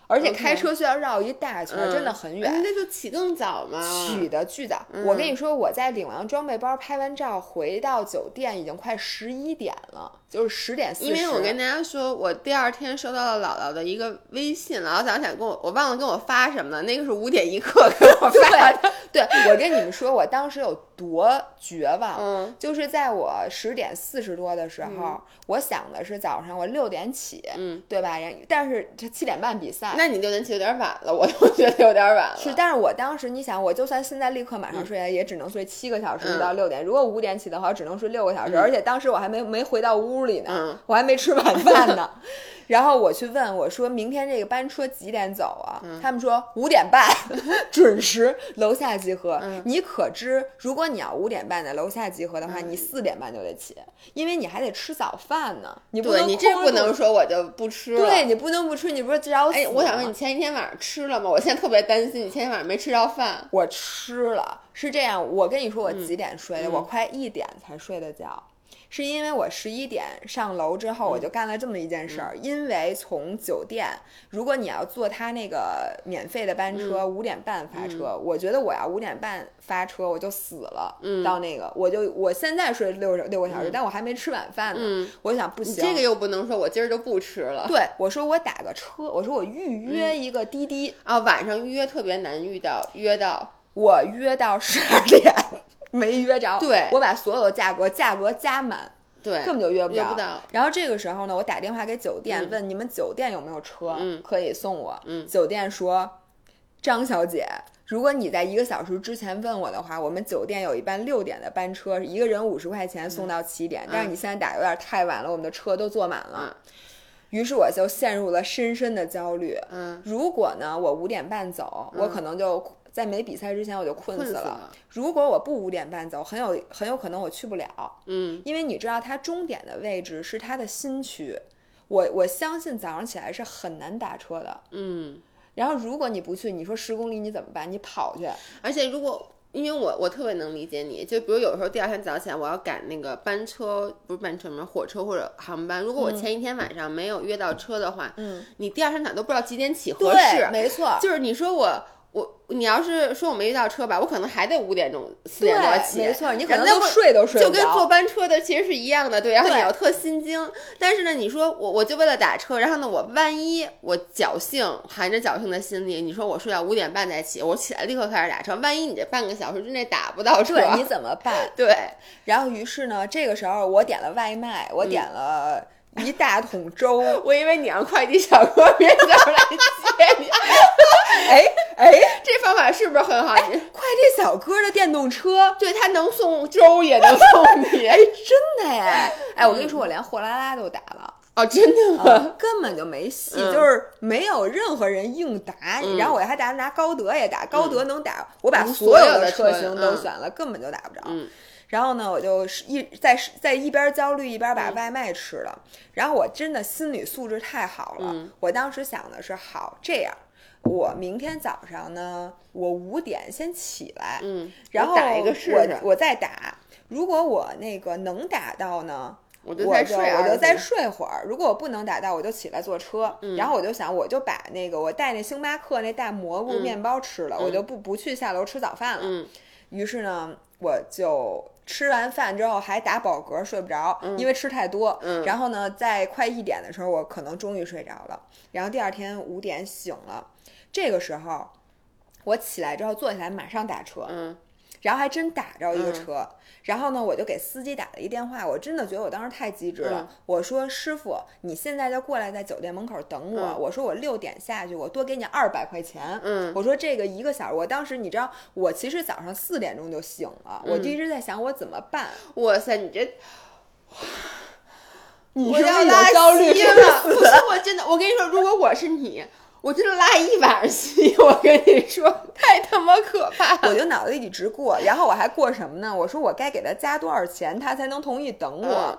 而且开车需要绕一大圈，真的很远。嗯那就起更早嘛。起的巨早，嗯我跟你说，我在领完装备包、拍完照回到酒店已经快十一点了，就是十点四十。因为我跟大家说，我第二天收到了姥姥的一个微信，姥姥早上想跟我，我忘了跟我发什么了，那个是五点一刻 给我发的。对我跟你们说，我当时有多绝望，嗯就是在我十点四十多的时候，我想的是早上我六点起，嗯，对吧？然但是这七点半比赛。那你六点起有点晚了，我都觉得有点晚了。是，但是我当时你想，我就算现在立刻马上睡，也只能睡七个小时嗯到六点。如果五点起的话，我只能睡六个小时，而且当时我还没没回到屋里呢，嗯我还没吃晚饭呢。然后我去问我说明天这个班车几点走啊？嗯他们说五点半 准时楼下集合。嗯你可知，如果你要五点半在楼下集合的话，你四点半就得起，因为你还得吃早饭呢。你不能对你这不能说我就不吃了。对你不能不吃，你不是找死哎，我想问你前一天晚上吃了吗？我现在特别担心你前一天晚上没吃着饭。我吃了，是这样。我跟你说，我嗯几点睡的？我快一点才睡的觉，是因为我十一点上楼之后，我就干了这么一件事嗯儿。因为从酒店，如果你要坐他那个免费的班车，嗯五点半发车，我觉得我要五点半发车，我就死了。嗯到那个，我就我现在睡六六个小时，但我还没吃晚饭呢。嗯我想不行，你这个又不能说我今儿就不吃了。对我说我打个车，我说我预约一个滴滴。啊，晚上预约特别难遇到，约到。我约到十二点，没约着。对我把所有的价格价格加满，对，根本就约不着。约不到。然后这个时候呢，我打电话给酒店、嗯问你们酒店有没有车、嗯可以送我。嗯酒店说，张小姐。如果你在一个小时之前问我的话，我们酒店有一班六点的班车，一个人五十块钱送到起点。但是你现在打有点太晚了，我们的车都坐满了。于是我就陷入了深深的焦虑。嗯，如果呢，我五点半走，我可能就在没比赛之前我就困死了。死了如果我不五点半走，很有很有可能我去不了，嗯因为你知道它终点的位置是它的新区，我我相信早上起来是很难打车的。嗯然后如果你不去，你说十公里你怎么办？你跑去。而且如果因为我我特别能理解你，就比如有时候第二天早起来我要赶那个班车，不是班车吗？火车或者航班。如果我前一天晚上没有约到车的话，嗯，你第二天早上都不知道几点起合适对，。没错。就是你说我我你要是说我没遇到车吧，我可能还得五点钟四点多起，没错，你可能都睡都睡。就跟坐班车的其实是一样的，对，然后你对要特心惊。但是呢，你说我我就为了打车，然后呢，我万一我侥幸含着侥幸的心理，你说我睡到五点半再起，我起来立刻开始打车，万一你这半个小时之内打不到车，对，你怎么办？对然后于是呢，这个时候我点了外卖，我点了一大桶粥。我以为你让快递小哥别走来接你，哎哎，这方法是不是很好？你快递小哥的电动车，对他能送粥也能送你，哎，真的哎！哎，我跟你说，我连货拉拉都打了。哦，真的吗？啊，根本就没戏，嗯就是没有任何人硬打，嗯然后我还打拿高德也打，高德能打，我把嗯所所有的的车车型都嗯选了，根本就打不着。嗯然后呢，我就是一在在一边焦虑一边把外卖吃了，然后我真的心理素质太好了，嗯我当时想的是，好这样。我明天早上呢，我五点先起来，嗯，然后我打一个试我再打。如果我那个能打到呢，我就我就再睡20我就再睡会儿。如果我不能打到，我就起来坐车。然后我就想，我就把那个我带那星巴克那大蘑菇面包吃了，我就不不去下楼吃早饭了。嗯于是呢，我就吃完饭之后还打饱嗝，睡不着，因为吃太多。嗯然后呢，在快一点的时候，我可能终于睡着了。然后第二天五点醒了，这个时候我起来之后坐起来马上打车，嗯然后还真打着一个嗯车，然后呢，我就给司机打了一电话，我真的觉得我当时太机智了。嗯我说：“师傅，你现在就过来在酒店门口等我。嗯我说：“我六点下去，我多给你二百块钱。”嗯我说：“这个一个小时，我当时你知道，我其实早上四点钟就醒了，嗯我就一直在想我怎么办。哇塞，你这你是不是有我焦了？不是，我真的，我跟你说，如果我是你，我真的拉一晚上稀，我跟你说，太他妈可怕了。我就脑子里直过，然后我还过什么呢？我说我该给他加多少钱，他才能同意等我？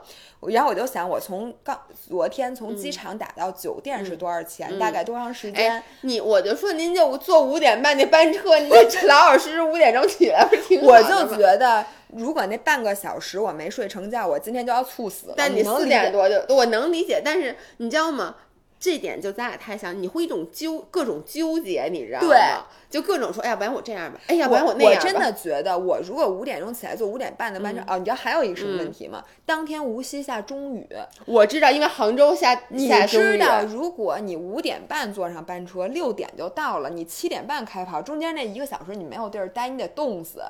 然后我就想，我从刚昨天从机场打到酒店是多少钱？大概多长时间？哎，你我就说您就坐五点半那班车，您 老老实实五点钟起来，不挺好我就觉得，如果那半个小时我没睡成觉，我今天就要猝死了。但你四点多就，我能理解，但是你知道吗？这点就咱俩太像，你会一种纠各种纠结，你知道吗？对，就各种说，哎呀，不然我这样吧，哎呀，不然我那样吧。嗯真的觉得，我如果五点钟起来坐五点半的班车，哦，你知道还有一个什么问题吗？当天无锡下中雨，我知道，因为杭州下你下中雨。知道，如果你五点半坐上班车，六点就到了，你七点半开跑，中间那一个小时你没有地儿待，你得冻死，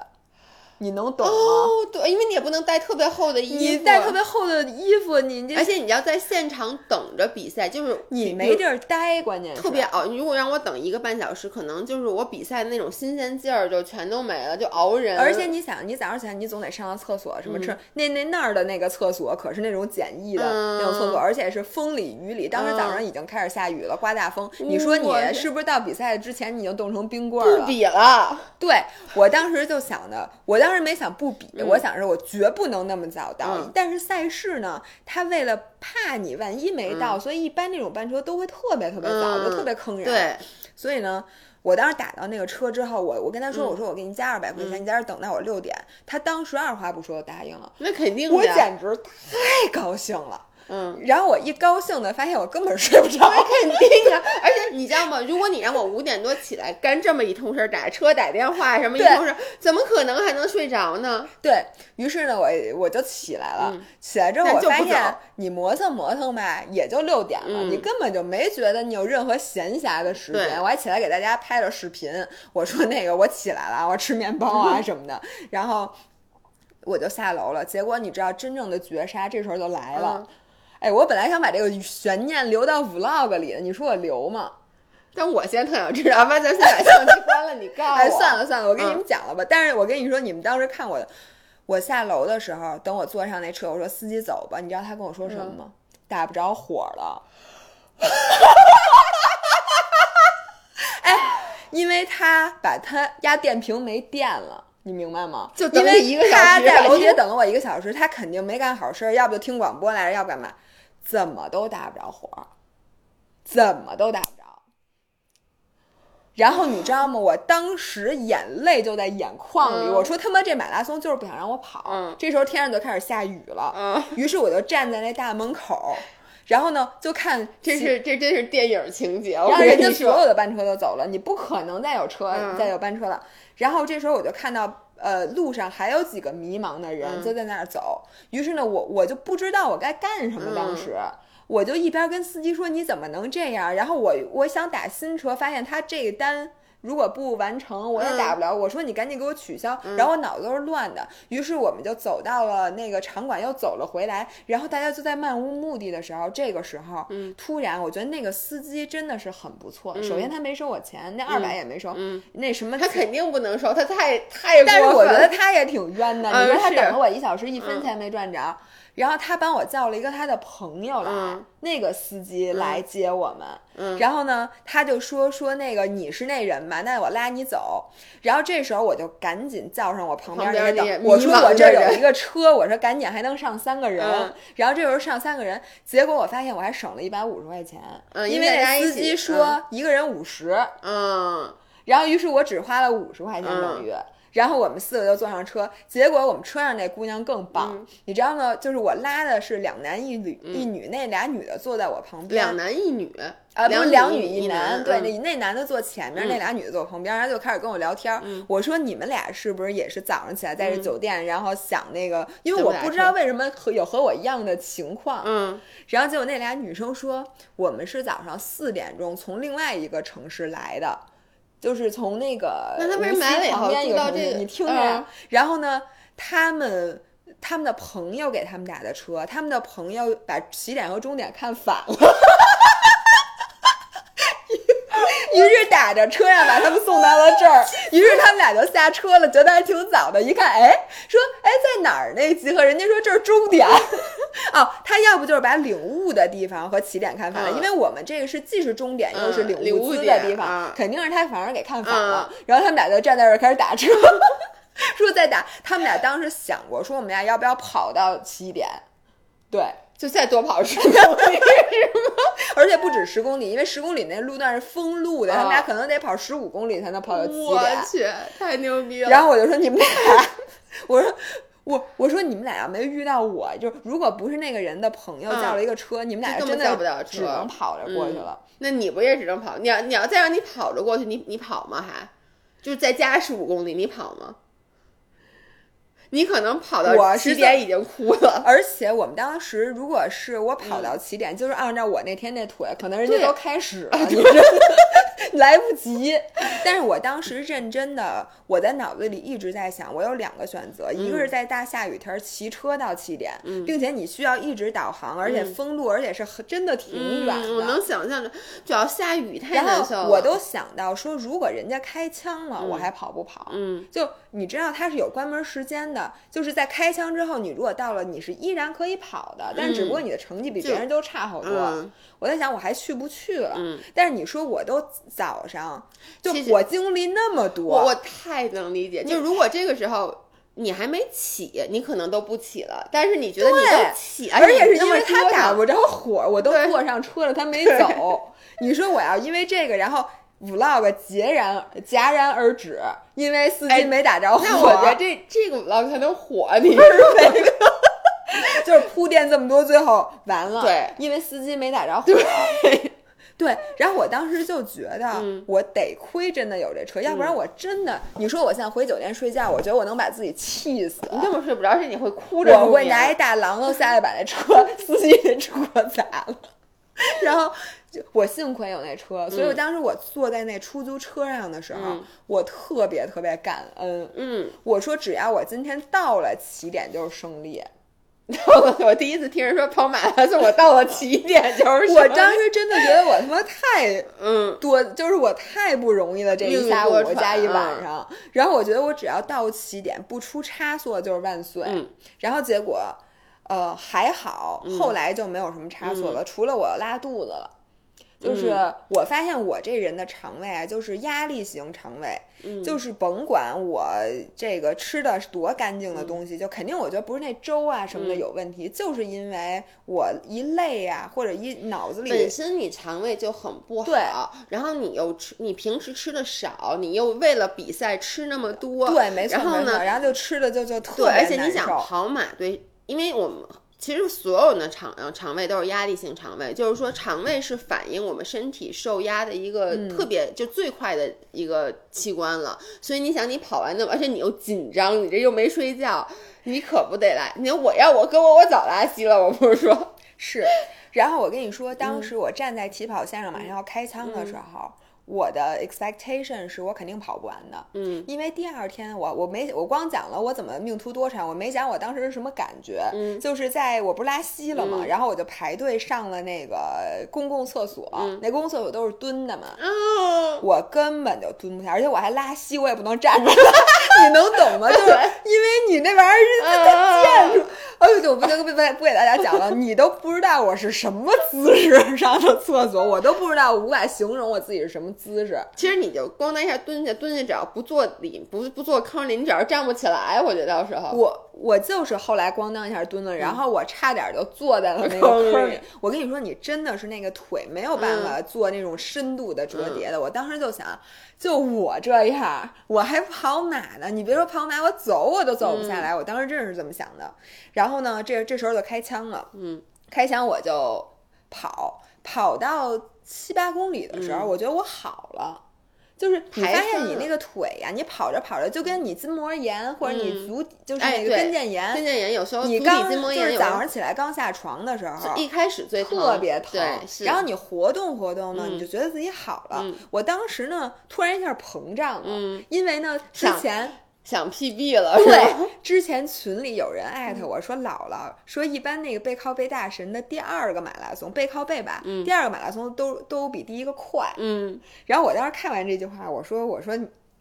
你能懂吗？哦，对，因为你也不能带特别厚的衣服，你带特别厚的衣服，你这而且你要在现场等着比赛，就是你没地儿待，关键是特别熬。如果让我等一个半小时，可能就是我比赛的那种新鲜劲儿就全都没了，就熬人。而且你想，你早上起来你总得上个厕所，什么吃、那那那儿的那个厕所可是那种简易的、嗯那种厕所，而且是风里雨里。当时早上已经开始下雨了，刮大风。你说你是不是到比赛之前你已经冻成冰棍了不？比了，对我当时就想的，我当时没想不比，我想着我绝不能那么早到。嗯但是赛事呢，他为了怕你万一没到，所以一般那种班车都会特别特别早，就嗯特别坑人。对，所以呢，我当时打到那个车之后，我我跟他嗯说，我说我给你加二百块钱，你在这儿等到我六点。他当时二话不说就答应了，那肯定我。简直太高兴了。嗯，然后我一高兴的发现我根本睡不着。肯定啊！而且你知道吗？如果你让我五点多起来干这么一通事儿，打车、打电话什么一通事儿，怎么可能还能睡着呢？对于是呢，我我就起来了。嗯起来之后，我发现你磨蹭磨蹭吧，也就六点了，嗯你根本就没觉得你有任何闲暇的时间。我还起来给大家拍了视频，我说那个我起来了，我吃面包啊 什么的，然后我就下楼了。结果你知道，真正的绝杀这时候就来了。嗯哎，我本来想把这个悬念留到 vlog 里的，你说我留吗？但我现在特想知道，要不然咱先把相机关了，你告诉我。哎，算了算了，我跟你嗯们讲了吧。但是我跟你说，你们当时看我的，我下楼的时候，等我坐上那车，我说司机走吧。你知道他跟我说什么吗？嗯打不着火了。哎，因为他把他压电瓶没电了。你明白吗？就等因为一个小时他在楼底下等了我一个小时，他肯定没干好事儿，要不就听广播来着，要不干嘛？怎么都打不着火，怎么都打不着。然后你知道吗？我当时眼泪就在眼眶里。嗯我说他妈这马拉松就是不想让我跑。嗯这时候天上就开始下雨了。嗯，于是我就站在那大门口，然后呢就看这是这真是电影情节。我然后人家所有的班车都走了，你不可能再有车、嗯再有班车了。然后这时候我就看到，呃，路上还有几个迷茫的人嗯就在那儿走。于是呢，我我就不知道我该干什么。当时、嗯我就一边跟司机说：“你怎么能这样？”然后我我想打新车，发现他这个单。如果不完成，我也打不了。我说你赶紧给我取消，然后我脑子都是乱的。于是我们就走到了那个场馆，又走了回来。然后大家就在漫无目的的时候，这个时候，嗯突然我觉得那个司机真的是很不错。嗯首先他没收我钱，那二百也没收，嗯，那什么他肯定不能收，他太太但是我觉得他也挺冤的，嗯你说他等了我一小时，一分嗯钱没赚着。然后他帮我叫了一个他的朋友来，嗯那个司机来接我们。嗯然后呢，他就说说那个你是那人吧，那我拉你走。然后这时候我就赶紧叫上我旁边那个我说我这儿有一个车，我说赶紧还能上三个人。嗯然后这时候上三个人，结果我发现我还省了一百五十块钱，嗯因为那司机说一个人五十。嗯然后于是我只花了五十块钱嗯等于。然后我们四个就坐上车，结果我们车上那姑娘更棒，嗯。你知道吗？就是我拉的是两男一女，一女那俩女的坐在我旁边，两男一女啊，不是两两女一男，对，嗯。那那男的坐前面，嗯。那俩女的坐我旁边，然后就开始跟我聊天我说你们俩是不是也是早上起来在这嗯。酒店，然后想那个，因为我不知道为什么和有和我一样的情况，嗯。然后结果那俩女生说，我们是早上四点钟从另外一个城市来的，就是从那个那他为什么无锡来了以后旁边一住到这你听着嗯。然后呢，他们。他们的朋友给他们打的车，他们的朋友把起点和终点看反了，于是打着车呀把他们送到了这儿。于是他们俩就下车了，觉得还挺早的。一看，哎，说哎在哪儿那集合？人家说这是终点。哦，他要不就是把领悟的地方和起点看反了，嗯因为我们这个是既是终点又是嗯领物资的领悟点地方，嗯肯定是他反而给看反了。然后他们俩就站在这儿开始打车，说再打。他们俩当时想过，说我们俩要不要跑到起点？对，就再多跑十公里，而且不止十公里，因为十公里那路段是封路的，他们俩啊可能得跑十五公里才能跑到起我点。去，太牛逼了！然后我就说你们俩，我说我我说你们俩要没遇到我，就如果不是那个人的朋友嗯叫了一个车，你们俩就真的叫不只能跑着过去了。那你不也只能跑？你要你要再让你跑着过去，你你跑吗？还就是再加十五公里，你跑吗？你可能跑到我是起点已经哭了。而且我们当时如果是我跑到起点，就是按照我那天那腿，可能人家都开始了，你 来不及。但是我当时认真的，我在脑子里一直在想，我有两个选择，一个是在大下雨天儿骑车到起点，嗯并且你需要一直导航，而且封路，而且是很真的挺远嗯，我。能想象着，主要下雨太难受了。后我都想到说，如果人家开枪了，我还跑不跑？嗯就你知道它是有关门时间的，就是在开枪之后，你如果到了，你是依然可以跑的，但只不过你的成绩比别人都差好多。嗯我在想，我还去不去了？嗯但是你说我都早上就我经历那么多，我我太能理解，就如果这个时候你还没起，你可能都不起了，但是你觉得你对都起，而且是因为他打不着火，我都坐上车了，他没走。你说我要因为这个，然后 vlog 截然戛然而止，因为司机哎没打着火，那我觉得这这个 vlog 才能火，你 就是铺垫这么多，最后完了。对，因为司机没打着火。对，对然后我当时就觉得嗯我得亏真的有这车，要不然我真的，你说我现在回酒店睡觉，我觉得我能把自己气死。你根本睡不着，而且你会哭着入我会拿一大榔头下来把那车 司机的车砸了，然后就我幸亏有那车，所以我当时我坐在那出租车上的时候，嗯我特别特别感恩。嗯，我说只要我今天到了起点就是胜利，我我第一次听人说跑马拉松，我到了起点就是我当时真的觉得我他妈 太嗯多，就是我太不容易了，这一下午加一晚上。然后我觉得我只要到起点不出差错就是万岁。嗯然后结果，呃，还好，后来就没有什么差错了，除了我拉肚子了。就是我发现我这人的肠胃啊，就是压力型肠胃，嗯。就是甭管我这个吃的是多干净的东西，就肯定我觉得不是那粥啊什么的嗯。有问题，就是因为我一累啊，或者一脑子里本身你肠胃就很不对好，然后你又吃，你平时吃的少，你又为了比赛吃那么多，对，没错然后呢，然后就吃的就就特对，别而且你想跑马，对，因为我们其实所有的肠呃肠胃都是压力性肠胃，就是说肠胃是反映我们身体受压的一个嗯特别、就最快的一个器官了。所以你想，你跑完那么，而且你又紧张，你这又没睡觉，你可不得来。你说我要我跟我我早拉稀了，我不是说，是，然后我跟你说，嗯当时我站在起跑线上马上要开仓的时候，我的 expectation 是我肯定跑不完的。嗯，因为第二天我我没我光讲了我怎么命途多舛，我没讲我当时是什么感觉。嗯。就是在我不是拉稀了嘛，然后我就排队上了那个公共厕所，那公共厕所都是蹲的嘛。嗯，我根本就蹲不下，而且我还拉稀，我也不能站着，你能懂吗？就是因为你那玩意儿是啊建筑，哎呦，就不不不不给大家讲了，你都不知道我是什么姿势上的厕所，我都不知道，无法形容我自己是什么姿势。其实你就咣当一下蹲下，蹲下只要不坐里不不坐坑里，你只要站不起来，我觉得到时候我我就是后来咣当一下蹲了，然后我差点就坐在了那个坑里。我跟你说，你真的是那个腿没有办法做那种深度的折叠的。我当时就想，就我这样，我还跑马呢。你别说跑马，我走我都走不下来。我当时真是这么想的。然后呢，这这时候就开枪了。嗯，开枪我就跑，跑到七八公里的时候，我觉得我好了。就是你排发现你那个腿呀、你跑着跑着就跟你筋膜炎或者你嗯足、就是哎那个跟腱炎，跟腱炎有时候你刚就是早上起来刚下床的时候，一开始最疼特别疼然后你活动活动呢，嗯你就觉得自己好了。嗯我当时呢，突然一下膨胀了，嗯因为呢，之前想 PB 了？对之前群里有人艾特我说，姥姥说一般那个背靠背大神的第二个马拉松背靠背吧，第二个马拉松都都比第一个快。嗯，然后我当时看完这句话，我说我说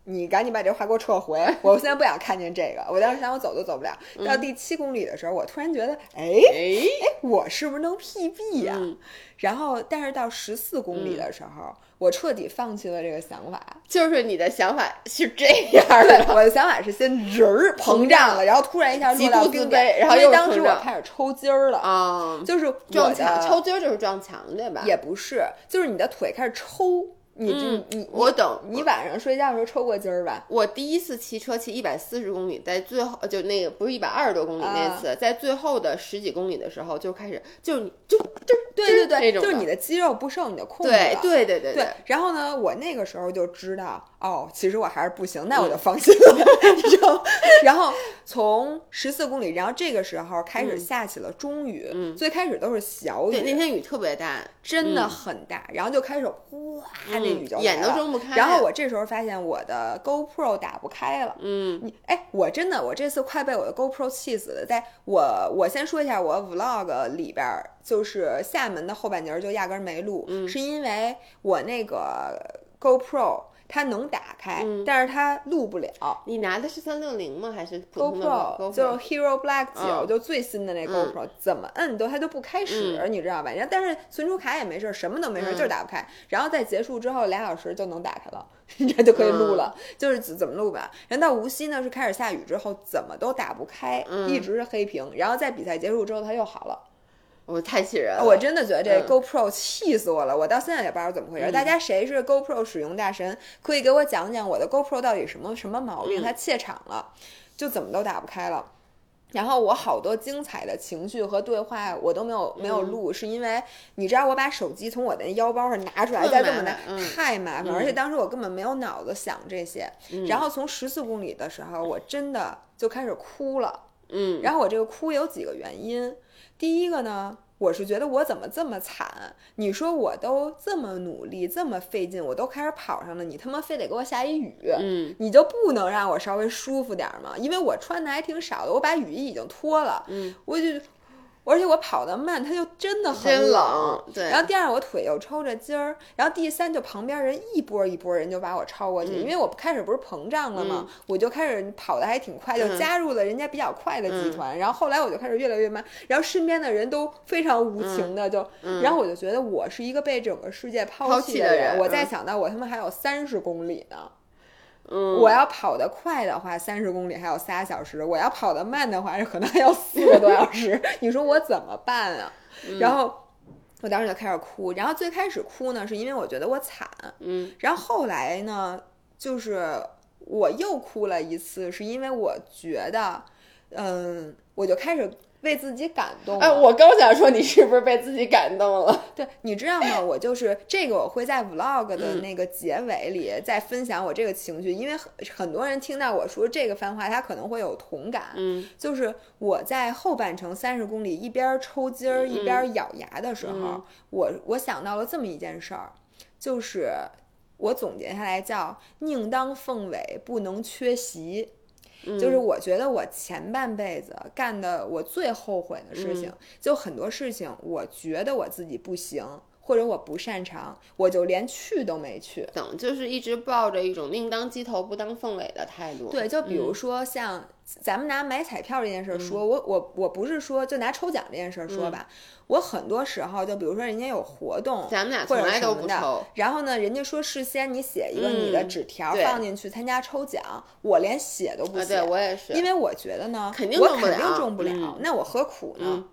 你你赶紧把这话给我撤回，我现在不想看见这个。我当时想我走都走不了。到第七公里的时候，我突然觉得，哎哎，哎，我是不是能 PB 呀、嗯。然后，但是到十四公里的时候，我彻底放弃了这个想法。就是你的想法是这样，的，我的想法是先人儿膨胀了，然后突然一下落到冰点卑，然后又因为当时我开始抽筋儿了，啊，就是我撞墙，的抽筋儿就是撞墙，对吧？也不是，就是你的腿开始抽，你就、嗯你我懂你晚上睡觉的时候抽过筋儿吧？我第一次骑车骑一百四十公里，在最后就那个不是一百二十多公里啊那次，在最后的十几公里的时候就开始，就就就对对对，就是你的肌肉不受你的控制对了。对对对对，然后呢，我那个时候就知道，哦，其实我还是不行，那我就放心了。然后，然后从十四公里，然后这个时候开始下起了中雨，嗯。最开始都是小雨对，那，天雨特别大，真的嗯。很大，然后就开始哗，那雨就来眼都了睁不开。然后我这时候发现我的 GoPro 打不开了，嗯。你哎，我真的我这次快被我的 GoPro 气死了。在我我先说一下，我 Vlog 里边儿就是厦门的后半截儿就压根儿没录，嗯。是因为我那个 GoPro 它能打开，嗯但是它录不了。你拿的是三六零吗？还是 GoPro 就 Hero Black 九、嗯就最新的那 GoPro，、怎么摁都它都不开始，你知道吧？然后但是存储卡也没事儿，什么都没事就是打不开。然后在结束之后俩小时就能打开了，这就可以录了，就是怎怎么录吧。然后到无锡呢是开始下雨之后怎么都打不开，嗯一直是黑屏。然后在比赛结束之后它又好了。我太气人了，我真的觉得这嗯。GoPro 气死我了，我到现在也不知道怎么回事。大家谁是 GoPro 使用大神，可以给我讲讲我的 GoPro 到底什么什么毛病，嗯。它怯场了，就怎么都打不开了。然后我好多精彩的情绪和对话我都没有没有嗯录，是因为你知道我把手机从我的腰包上拿出来再这么拿，嗯。太麻烦，而且当时我根本没有脑子想这些。然后从十四公里的时候，我真的就开始哭了。嗯，然后我这个哭有几个原因，第一个呢，我是觉得我怎么这么惨？你说我都这么努力，这么费劲，我都开始跑上了，你他妈非得给我下一雨，嗯你就不能让我稍微舒服点儿吗？因为我穿的还挺少的，我把雨衣已经脱了，嗯，我就。而且我跑得慢，它就真的很冷。冷，对，然后第二，我腿又抽着筋儿。然后第三，就旁边人一波一波人就把我超过去，嗯因为我开始不是膨胀了吗？我就开始跑的还挺快，就嗯加入了人家比较快的集团。然后后来我就开始越来越慢，然后身边的人都非常无情的就，然后我就觉得我是一个被整个世界嗯抛弃的人我再嗯想到我他妈还有三十公里呢。嗯，我要跑得快的话，三十公里还有仨小时；我要跑得慢的话，可能还要四个 多小时。你说我怎么办啊？嗯然后我当时就开始哭。然后最开始哭呢，是因为我觉得我惨。嗯，然后后来呢，就是我又哭了一次，是因为我觉得，嗯，我就开始为自己感动了。哎，我刚想说你是不是被自己感动了？对，你知道吗？我就是这个，我会在 vlog 的嗯那个结尾里再分享我这个情绪，因为很很多人听到我说这个番话，他可能会有同感。嗯，就是我在后半程三十公里一边抽筋儿一边咬牙的时候，嗯我我想到了这么一件事儿，就是我总结下来叫“宁当凤尾，不能缺席”。嗯就是我觉得我前半辈子干的我最后悔的事嗯情，就很多事情，我觉得我自己不行，或者我不擅长，我就连去都没去。等就是一直抱着一种宁当鸡头不当凤尾的态度。对，就比如嗯说像咱们拿买彩票这件事儿说，我我我不是说就拿抽奖这件事儿说吧，我很多时候就比如说人家有活动，咱们俩或者从来都什么的不抽。然后呢，人家说事先你写一个你的嗯纸条放进去参加抽奖，我连写都不啊，写，对我也是，因为我觉得呢，肯定我肯定中不了那我何苦呢？嗯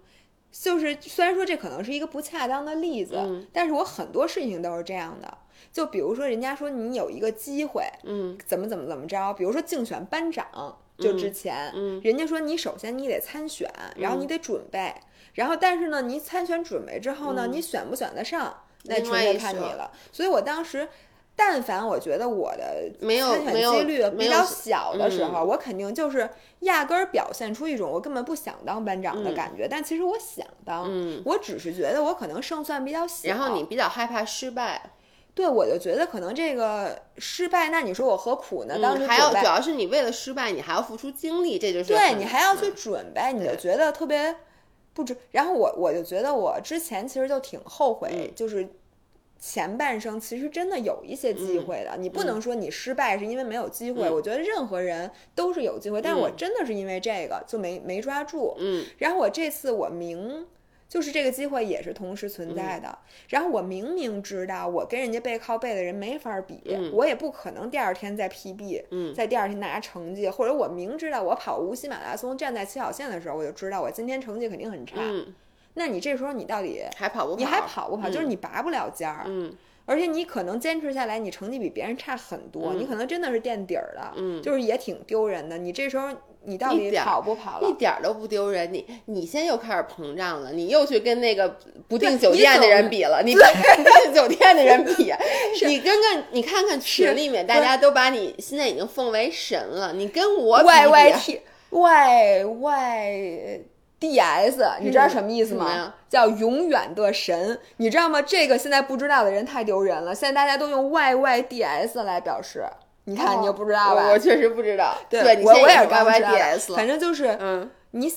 就是虽然说这可能是一个不恰当的例子，嗯但是我很多事情都是这样的。就比如说，人家说你有一个机会，嗯怎么怎么怎么着，比如说竞选班长，就之前，嗯人家说你首先你得参选，然后你得准备，然后但是呢，你参选准备之后呢，你选不选得上，那嗯另纯粹外一说看你了。所以我当时。但凡我觉得我的没有参选几率比较小的时嗯候，我肯定就是压根儿表现出一种我根本不想当班长的嗯感觉，但其实我想当，嗯我只是觉得我可能胜算比较小。然后你比较害怕失败，对我就觉得可能这个失败，那你说我何苦呢？当时嗯，还要主要是你为了失败，你还要付出精力，这就是对你还要去准备，你就觉得特别不值。然后我我就觉得我之前其实就挺后悔，嗯就是前半生其实真的有一些机嗯会的。你不能说你失败是因为没有机会，嗯我觉得任何人都是有机会，但是我嗯真的是因为这个就没没抓住。嗯然后我这次我明。就是这个机会也是同时存在的，然后我明明知道我跟人家背靠背的人没法比，嗯我也不可能第二天再 PB，、嗯在第二天拿成绩，或者我明知道我跑无锡马拉松站在起跑线的时候，我就知道我今天成绩肯定很差。嗯，那你这时候你到底还跑不跑？你还跑不跑？嗯就是你拔不了尖儿，嗯而且你可能坚持下来，你成绩比别人差很多，你可能真的是垫底儿的，嗯就是也挺丢人的。你这时候你到底跑不跑了一？点儿都不丢人。你你现在又开始膨胀了，你又去跟那个不 订酒店的人比了，你跟订酒店的人比，你跟个你看看群里面大家都把你现在已经奉为神了，你跟我比 Y 比 Y T Y Y D S，你知道什么意思吗？叫永远的神，你知道吗？这个现在不知道的人太丢人了。现在大家都用 Y Y D S 来表示，你看你就不知道吧？我我确实不知道，对，我我也是刚知道的 YYDS 了，反正就是嗯你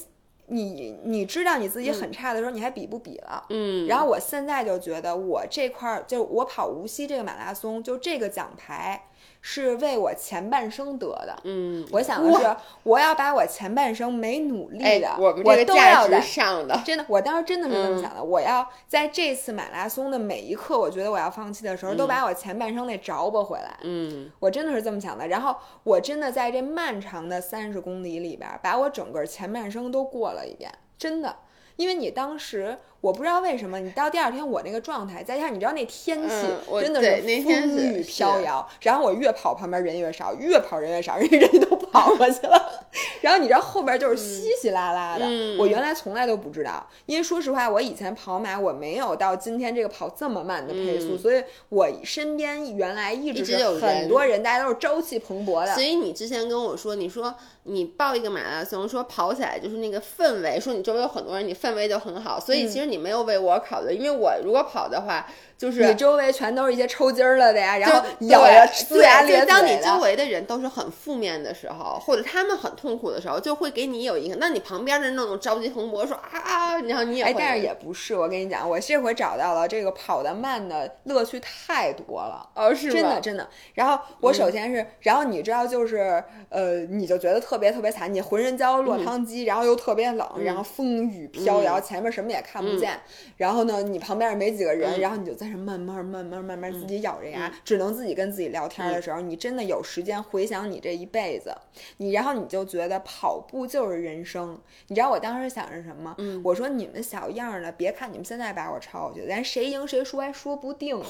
你你知道你自己很差的时候，你还比不比了？嗯，然后我现在就觉得，我这块儿就我跑无锡这个马拉松，就这个奖牌是为我前半生得的。嗯，我想的是，我要把我前半生没努力哎的，，我们这个价值都要在。上的，真的，我当时真的是这么嗯想的。我要在这次马拉松的每一刻，我觉得我要放弃的时候，都把我前半生那着吧回来。嗯我真的是这么想的。然后我真的在这漫长的三十公里里边儿，把我整个前半生都过了一遍，真的。因为你当时我不知道为什么，你到第二天我那个状态，再加上你知道那天气真的是风雨飘摇，然后我越跑旁边人越少，越跑人越少，人人都跑过去了。然后你知道后边就是稀稀拉拉的，嗯我原来从来都不知道，因为说实话，我以前跑马我没有到今天这个跑这么慢的配速，嗯所以我身边原来一直有是很人多人，大家都是朝气蓬勃的所。以你之前跟我说，你说你报一个马拉松，说跑起来就是那个氛围，说你周围有很多人，你氛围就很好。所以其实你没有为我考虑，因为我如果跑的话，就是你周围全都是一些抽筋儿了的呀，然后咬着对龇牙咧对就当你。周围的人都是很负面的时候，或者他们很痛苦的时候，就会给你有一个，那你旁边的那种着急蓬勃说啊啊，然后你也哎，但是也不是，我跟你讲，我这回找到了这个跑得慢的乐趣太多了。哦是吧真的真的。然后我首先是，然后你知道就是，呃，你就觉得特别特别惨，你浑身浇落汤鸡，然后又特别冷，然后风雨飘摇，前面什么也看不见，然后呢，你旁边也没几个人，然后你就在这慢慢慢慢慢慢自己咬着牙，只能自己跟自己聊天的时候，你真的有时间回想你这一辈子，你然后你就觉得跑步就是人生。你知道我当时想着什么？我说你们小样儿的，别看你们现在把我超过去，咱谁赢谁输还说不定呢，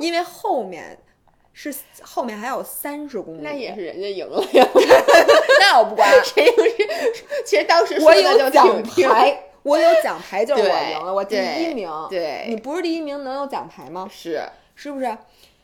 因为后面。是后面还有三十公里，那也是人家赢了呀，那我不管，谁赢谁，其实当时说我的就有奖牌，我有奖牌就是我赢了，我第一名。对你不是第一名能有奖牌吗？是，是不是？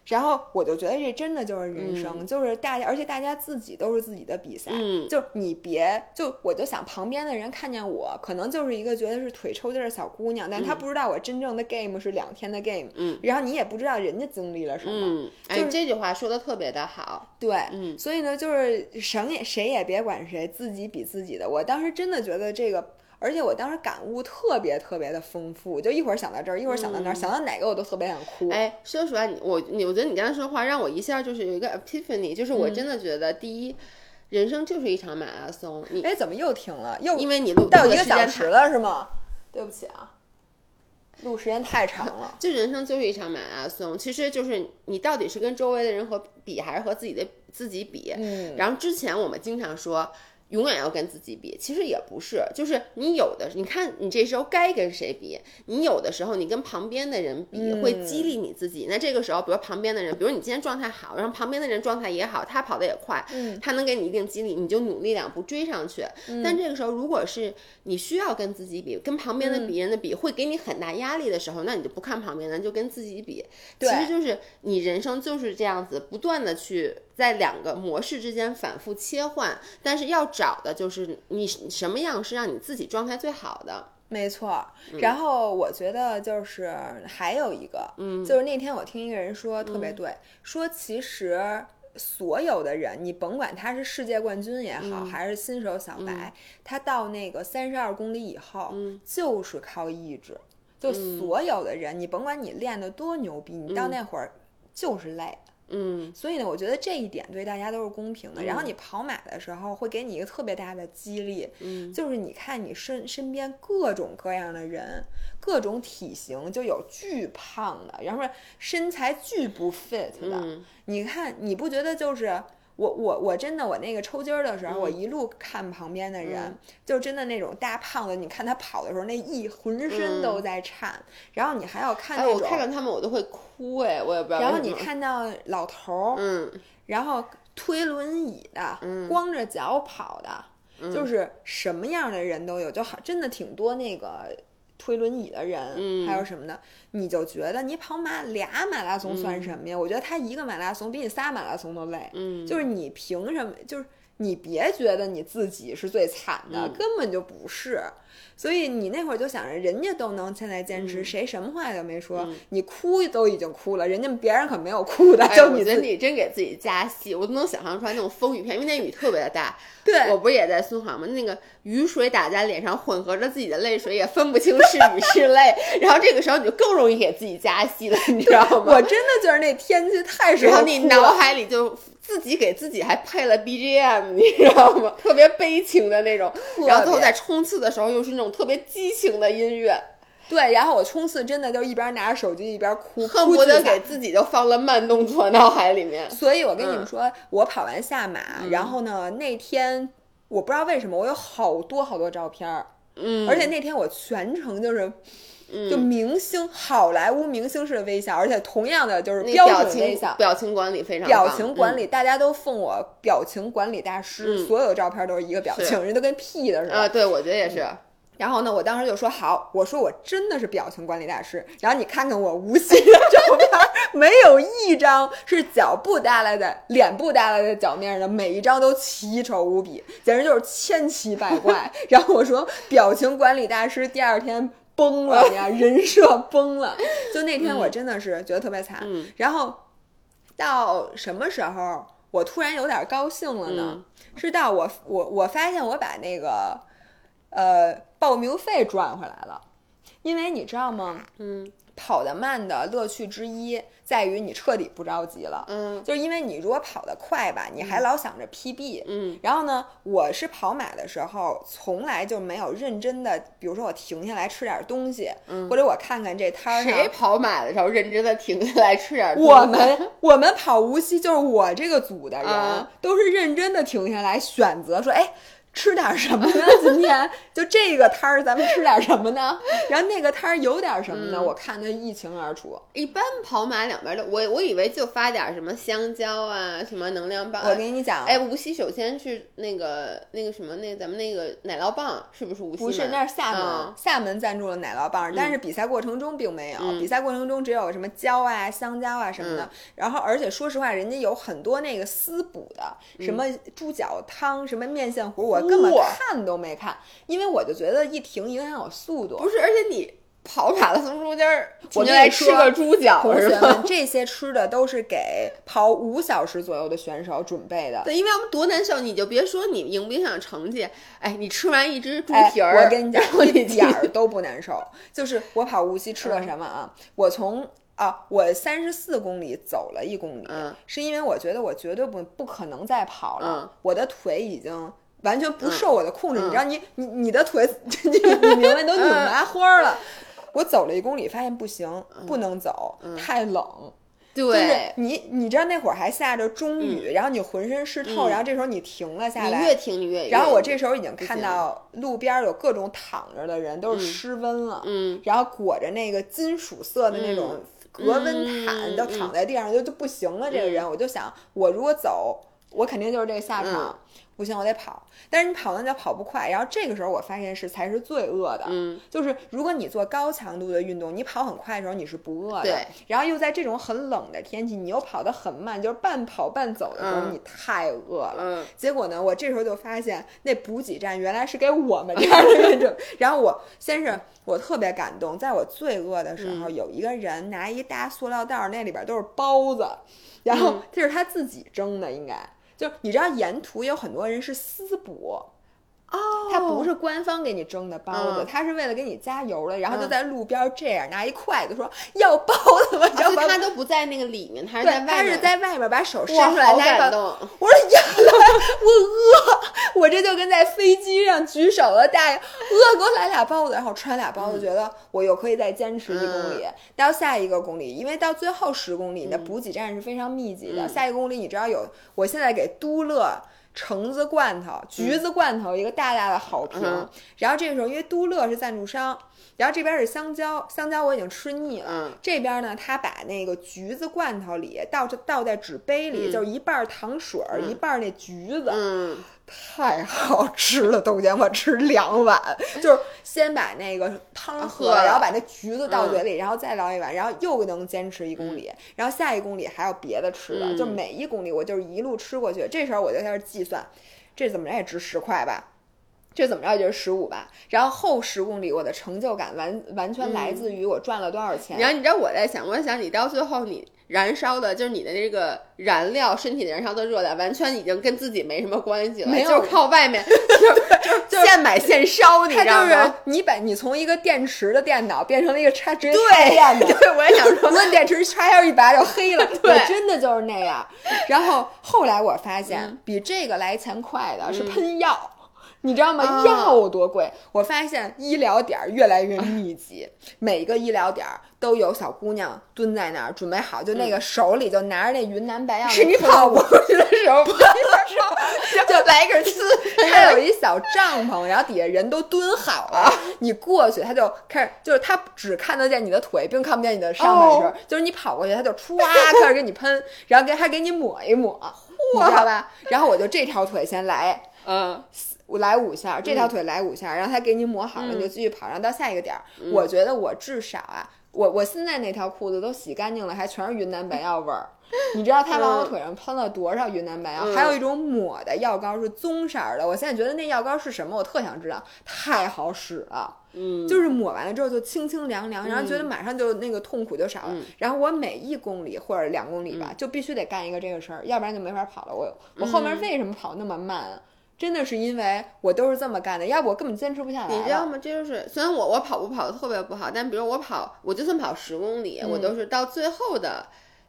然后我就觉得这真的就是人嗯生，就是大家，而且大家自己都是自己的比赛，嗯就你别就我就想旁边的人看见我，可能就是一个觉得是腿抽筋儿的小姑娘，但她不知道我真正的 game 是两天的 game，嗯，然后你也不知道人家经历了什么，嗯，哎，就是这句话说的特别的好，对，嗯所以呢，就是谁也谁也别管谁，自己比自己的。我当时真的觉得这个，而且我当时感悟特别特别的丰富，就一会儿想到这儿，一会儿想到那儿，想到哪个我都特别想哭。嗯哎，说实话，你我你我觉得你刚才说话让我一下就是有一个 epiphany，就是嗯我真的觉得第一，人生就是一场马拉松，你哎，怎么又停了？又因为你录到一个小时。了是吗？对不起啊，录时间太长了。就人生就是一场马拉松，其实就是你到底是跟周围的人和比，还是和自己的自己比。嗯，然后之前我们经常说，永远要跟自己比，其实也不是，就是你有的，你看你这时候该跟谁比，你有的时候你跟旁边的人比，嗯会激励你自己。那这个时候，比如旁边的人，比如你今天状态好，然后旁边的人状态也好，他跑得也快，嗯他能给你一定激励，你就努力两步追上去。但这个时候，如果是你需要跟自己比，跟旁边的别人的比，会给你很大压力的时候，那你就不看旁边的，就跟自己比。其实就是你人生就是这样子，不断的去在两个模式之间反复切换，但是要找的就是你什么样是让你自己状态最好的。没错，然后我觉得就是还有一个，嗯。就是那天我听一个人说特别对，说其实所有的人，你甭管他是世界冠军也好，还是新手小白，他到那个三十二公里以后，就是靠意志。就所有的人，你甭管你练得多牛逼，你到那会儿就是累。嗯所以呢，我觉得这一点对大家都是公平的。然后你跑马的时候，会给你一个特别大的激励，嗯就是你看你身身边各种各样的人，各种体型，就有巨胖的，然后身材巨不 fit 的。嗯你看，你不觉得就是？我我我真的我那个抽筋儿的时候，嗯。我一路看旁边的人，就真的那种大胖子，你看他跑的时候，那一浑身都在颤，然后你还要看那种，我看着他们我都会哭，哎，我也不知道。然后你看到老头儿，嗯然后推轮椅的，光着脚跑的，嗯。就是什么样的人都有，就好，真的挺多那个推轮椅的人，嗯还有什么的，你就觉得你跑马俩马拉松算什么呀？我觉得他一个马拉松比你仨马拉松都累，嗯，就是你凭什么？就是你别觉得你自己是最惨的，嗯根本就不是。所以你那会儿就想着，人家都能现在坚嗯持，谁什么话都没说，你哭都已经哭了，人家别人可没有哭的，哎，就你得你真给自己加戏，我都能想象出来那种风雨片，因为那雨特别的大。对我不是也在孙航吗？那个雨水打在脸上，混合着自己的泪水，也分不清是雨是泪。然后这个时候你就更容易给自己加戏了，你知道吗？我真的觉得那天气太适然合后你脑。海里就自己给自己还配了 BGM，你知道吗？特别悲情的那种，然后最后在冲刺的时候又是那种特别激情的音乐，对，然后我冲刺真的就一边拿着手机一边哭，恨不得给自己就放了慢动作，脑海里面。所以我跟你嗯们说，我跑完下马，然后呢，那天我不知道为什么我有好多好多照片儿，嗯，而且那天我全程就是。就明星好莱坞明星式的微笑，而且同样的就是表情准微笑，表情管理非常表情管理，大家都奉我表情管理大师，嗯所有的照片都是一个表是情，人都跟屁的似的。啊，对，我觉得也是。然后呢，我当时就说好，我说我真的是表情管理大师。然后你看看我无锡的照片，没有一张是脚不耷拉在脸不耷拉在脚面上的，每一张都奇丑无比，简直就是千奇百怪。然后我说表情管理大师第二天崩了呀，人设崩了。就那天我真的是觉得特别惨。嗯然后到什么时候？我突然有点高兴了呢？嗯是到我我我发现我把那个呃报名费赚回来了，因为你知道吗？嗯。跑得慢的乐趣之一在于你彻底不着急了。嗯。就是因为你如果跑得快吧，你还老想着 PB，嗯。然后呢，我是跑马的时候，从来就没有认真的，比如说我停下来吃点东西，或者我看看这摊儿谁跑马的时候认真的停下来吃点东西？我们我们跑无锡就是我这个组的人、啊都是认真的停下来选择说，哎，吃点什么呢？今天就这个摊儿咱们吃点什么呢？然后那个摊儿有点什么呢？嗯我看的一清二楚。一般跑马两边的，我我以为就发点什么香蕉啊，什么能量棒啊。我跟你讲，哎，无锡首先是那个那个什么，那个咱们那个奶酪棒是不是无锡不是，那是厦门，嗯厦门赞助了奶酪棒，但是比赛过程中并没有，嗯比赛过程中只有什么蕉啊、香蕉啊什么的。嗯然后，而且说实话，人家有很多那个私补的，嗯什么猪脚汤、什么面线糊，我根本看都没看，因为我就觉得一停影响我速度。不是，而且你跑马拉松中间儿我就来吃个猪脚同是吧？学们，这些吃的都是给跑五小时左右的选手准备的。对，因为我们多难受，你就别说你影不影响成绩，哎，你吃完一只猪哎，蹄儿，我跟你讲我，一点儿都不难受。就是我跑无锡吃了什么啊？我从啊，我三十四公里走了一公里，嗯是因为我觉得我绝对不不可能再跑了，嗯我的腿已经。完全不受我的控制，嗯你知道你，你你的腿，你你明白都拧麻花了。我走了一公里，发现不行，不能走，太冷。就是嗯对，你，你知道那会儿还下着中雨，然后你浑身湿透，然后这时候你停了下来，你越停你越。然后我这时候已经看到路边儿有各种躺着的人，都是湿温了，嗯。然后裹着那个金属色的那种隔温毯，嗯都躺在地上就就不行了。这个人，我就想，我如果走，我肯定就是这个下场。嗯不行，我得跑。但是你跑呢就跑不快，然后这个时候我发现是才是最饿的。嗯，就是如果你做高强度的运动，你跑很快的时候你是不饿的。对。然后又在这种很冷的天气，你又跑得很慢，就是半跑半走的时候，嗯你太饿了。嗯结果呢，我这时候就发现那补给站原来是给我们这样的运动。然后我先是我特别感动，在我最饿的时候，嗯有一个人拿一大塑料袋儿，那里边都是包子，然后嗯这是他自己蒸的，应该。就你知道，沿途有很多人是私补，哦，他不是官方给你蒸的包子，嗯他是为了给你加油的，然后就嗯在路边这样拿一筷子说要包子吗？然后他都不在那个里面，他是在，外面。他是在外面把手伸出来好拿一个感动。我说呀，我饿，我这就跟在飞机上举手了，大爷饿，给我来俩包子，然后吃完俩包子，嗯觉得我又可以再坚持一公里，到下一个公里，因为到最后十公里，你的补给站是非常密集的，嗯下一个公里你知道有，我现在给都乐。橙子罐头、橘子罐头一个大大的好评，嗯。然后这个时候因为都乐是赞助商，然后这边是香蕉，香蕉我已经吃腻了，嗯。这边呢，他把那个橘子罐头里倒着倒在纸杯里，嗯。就是一半儿糖水儿，一半儿那橘子，嗯，太好吃了，豆浆我吃两碗，就是先把那个汤喝了，然后把那橘子倒嘴里，然后再捞一碗，然后又能坚持一公里，然后下一公里还有别的吃的，嗯就每一公里我就是一路吃过去，这时候我就开始计算，这怎么着也值十块吧。这怎么着也就是十五吧，然后后十公里我的成就感完完全来自于我赚了多少钱。然后你知道我在想，我在想你到最后你燃烧的就是你的这个燃料，身体燃烧的热量，完全已经跟自己没什么关系了，就是靠外面，就就就现买现烧，你知道吗？你把你从一个电池的电脑变成了一个插直接插电的，对，我也想说，无论电池插销一拔就黑了，对。真的就是那样。然后后来我发现，嗯。比这个来钱快的是喷药。你知道吗？啊药多贵！我发现医疗点儿越来越密集，每个医疗点儿都有小姑娘蹲在那儿准备好，就那个手里就拿着那云南白药那是你跑过去的时候，就来根刺，它有一小帐篷，然后底下人都蹲好了，你过去，他就开始，就是他只看得见你的腿，并看不见你的上半身，哦就是你跑过去，他就歘开始给你喷，然后给还给你抹一抹，你知道吧？然后我就这条腿先来。嗯，我来五下，这条腿来五下，然后他给你抹好了，嗯你就继续跑，然后到下一个点儿。我觉得我至少啊，我我现在那条裤子都洗干净了，还全是云南白药味儿。你知道他往我腿上喷了多少云南白药？嗯还有一种抹的药膏是棕色儿的，我现在觉得那药膏是什么，我特想知道，太好使了。嗯，就是抹完了之后就清清凉凉，然后觉得马上就那个痛苦就少了。嗯然后我每一公里或者两公里吧，就必须得干一个这个事儿，要不然就没法跑了。我我后面为什么跑那么慢啊？真的是因为我都是这么干的，要不我根本坚持不下来。你知道吗？这就是虽然我我跑步跑的特别不好，但比如我跑，我就算跑十公里，我嗯都是到最后的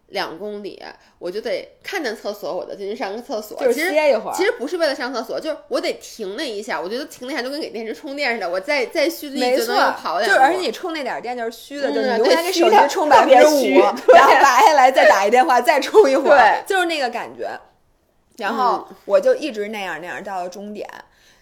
两公里，我就得看见厕所，我就进去上个厕所。就是歇一会儿其实不是为了上厕所，就是我得停那一下，我觉得停了一下就跟给电池充电似的，我再再蓄力就能又跑，两步。就是而且你充那点儿电就是虚的，嗯就是你永对远给手机充百分之五，然后拔下来再打一电话，再充一会儿，对就是那个感觉。然后我就一直那样那样到了终点。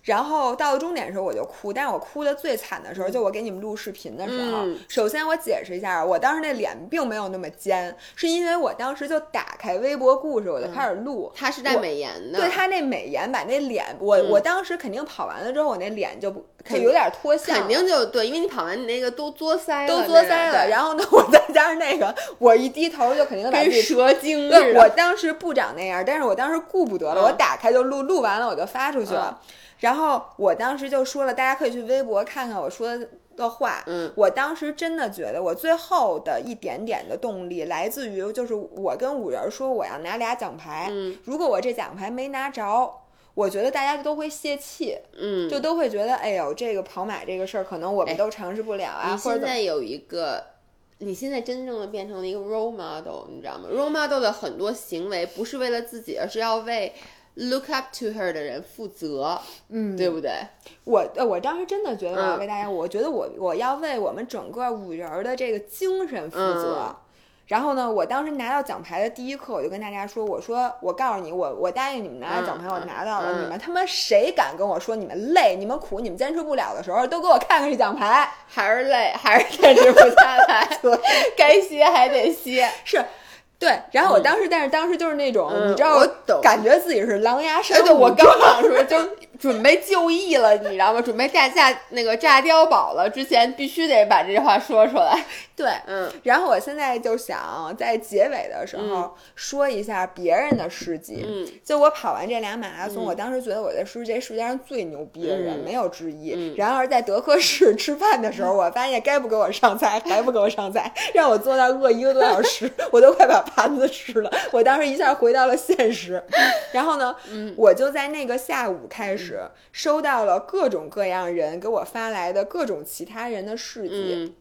然后到了终点的时候我就哭，但是我哭的最惨的时候，就我给你们录视频的时候。嗯首先我解释一下，我当时那脸并没有那么尖，是因为我当时就打开微博故事，我就开始录。他是带美颜的，对他那美颜把那脸，我、嗯我当时肯定跑完了之后，我那脸就不就有点脱相，肯定就对，因为你跑完你那个都作腮了，都作腮了。然后呢，我再加上那个，我一低头就肯定把自跟己蛇精似对，的。我当时不长那样，但是我当时顾不得了，嗯我打开就录，录完了我就发出去了。然后我当时就说了，大家可以去微博看看我说的话。嗯，我当时真的觉得，我最后的一点点的动力来自于，就是我跟五人说我要拿俩奖牌，嗯如果我这奖牌没拿着。我觉得大家都会泄气，嗯，就都会觉得，哎呦，这个跑马这个事儿，可能我们哎都尝试不了啊，你或者怎么现在有一个，你现在真正的变成了一个 role model，你知道吗？role model 的很多行为不是为了自己，而是要为 look up to her 的人负责，嗯，对不对？我呃，我当时真的觉得我要嗯为大家，我觉得我我要为我们整个五人儿的这个精神负责。嗯然后呢，我当时拿到奖牌的第一刻，我就跟大家说：“我说，我告诉你，我我答应你们拿到奖牌，嗯我拿到了。嗯你们他妈谁敢跟我说你们累、你们苦、你们坚持不了的时候，都给我看看这奖牌。还是累，还是坚持不下来，该歇还得歇。是，对。然后我当时，但是当时就是那种，嗯你知道，我感觉自己是狼牙山哎，对，虎我刚想说，就准备就义了，你知道吗？准备炸炸那个炸碉堡了，之前必须得把这句话说出来。对，嗯然后我现在就想在结尾的时候说一下别人的事迹。嗯就我跑完这俩马拉松，嗯我当时觉得我的是这世界上最牛逼的人，嗯没有之一。嗯然而在德克士吃饭的时候，我发现该不给我上菜还不给我上菜，让我坐那儿饿一个多小时，我都快把盘子吃了。我当时一下回到了现实。然后呢，嗯我就在那个下午开始收到了各种各样人给我发来的各种其他人的事迹。嗯。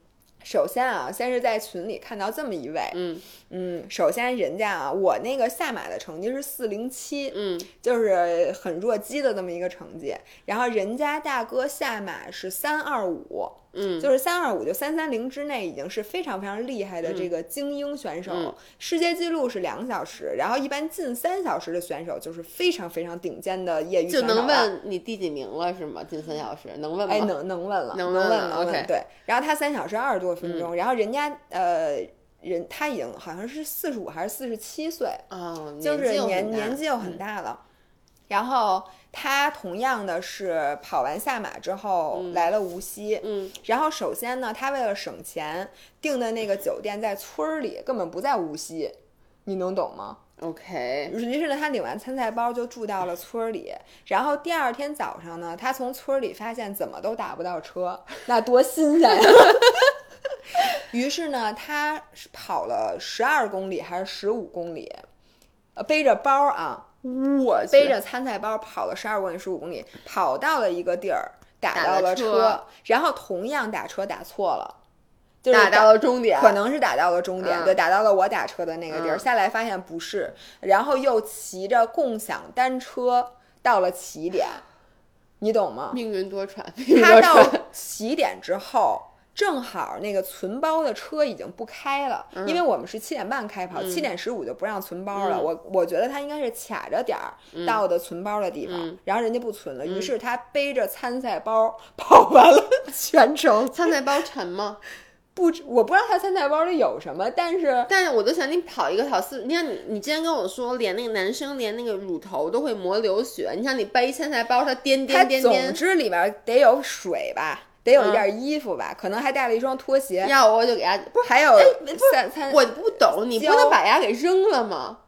首先啊，先是在群里看到这么一位，嗯。嗯，首先人家啊，我那个下马的成绩是四零七，嗯。就是很弱鸡的这么一个成绩，然后人家大哥下马是三二五，嗯，就是三二五就三三零之内已经是非常非常厉害的这个精英选手，嗯世界纪录是两小时，然后一般近三小时的选手就是非常非常顶尖的业余就选手就。能问你第几名了是吗？近三小时能问吗？哎，能能问了，能问能问对。然后他三小时二十多分钟，然后人家呃人他已经好像是四十五还是四十七岁，哦，就是年年纪又很大了。然后他同样的是跑完下马之后来了无锡，嗯然后首先呢，他为了省钱订的那个酒店在村儿里，根本不在无锡，你能懂吗？，OK，于是呢，他领完参赛包就住到了村儿里，然后第二天早上呢，他从村儿里发现怎么都打不到车，那多新鲜呀！于是呢，他是跑了十二公里还是十五公里，呃，背着包啊，我背着参赛包跑了十二公里、十五公里，跑到了一个地儿，打打到了了车然后同样打车打错了，就是打到了终点，可能是打到了终点，嗯对，打到了我打车的那个地儿，嗯下来发现不是，然后又骑着共享单车到了起点，你懂吗？命运多舛，他到。起点之后。正好那个存包的车已经不开了，因为我们是七点半开跑，七点十五就不让存包了。嗯我我觉得他应该是卡着点儿到的存包的地方，嗯然后人家不存了，于是他背着参赛包跑完了 全程。参赛包沉吗？不，我不知道他参赛包里有什么，但是但是我都想你跑一个跑四，你看你你之前跟我说，连那个男生连那个乳头都会磨流血，你想你背参赛包，它颠它总颠颠总，之里边得有水吧，得有一件衣服吧，可能还带了一双拖鞋，要我就给他，不是还有。我不懂，你不能把牙给扔了吗？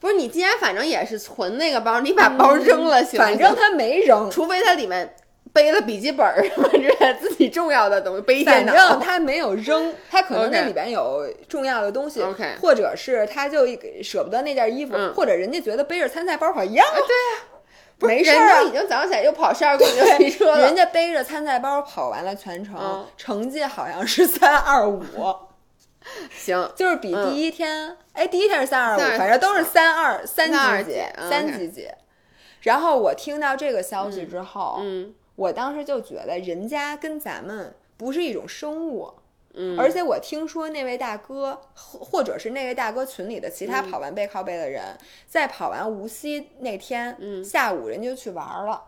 不是，你既然反正也是存那个包，你把包扔了行反正他没扔，除非他里面背了笔记本儿什么之类的自己重要的东西，反。正他没有扔，他可能那里边有重要的东西 OK 或者是他就舍不得那件衣服，嗯或者人家觉得背着参赛包好一样啊，不是没事人都已经早上起来又跑十二公里就骑车了。人。家背着参赛包跑完了全程，嗯。成绩好像是三二五，行，就是比第一天，哎、第一天是三二五，325反正都是三二三32几几三几几。然后我听到这个消息之后，嗯。我当时就觉得人家跟咱们不是一种生物。嗯，而且我听说那位大哥，或或者是那位大哥群里的其嗯他跑完背靠背的人，在跑完无锡那天、嗯下午，人家就去玩儿了，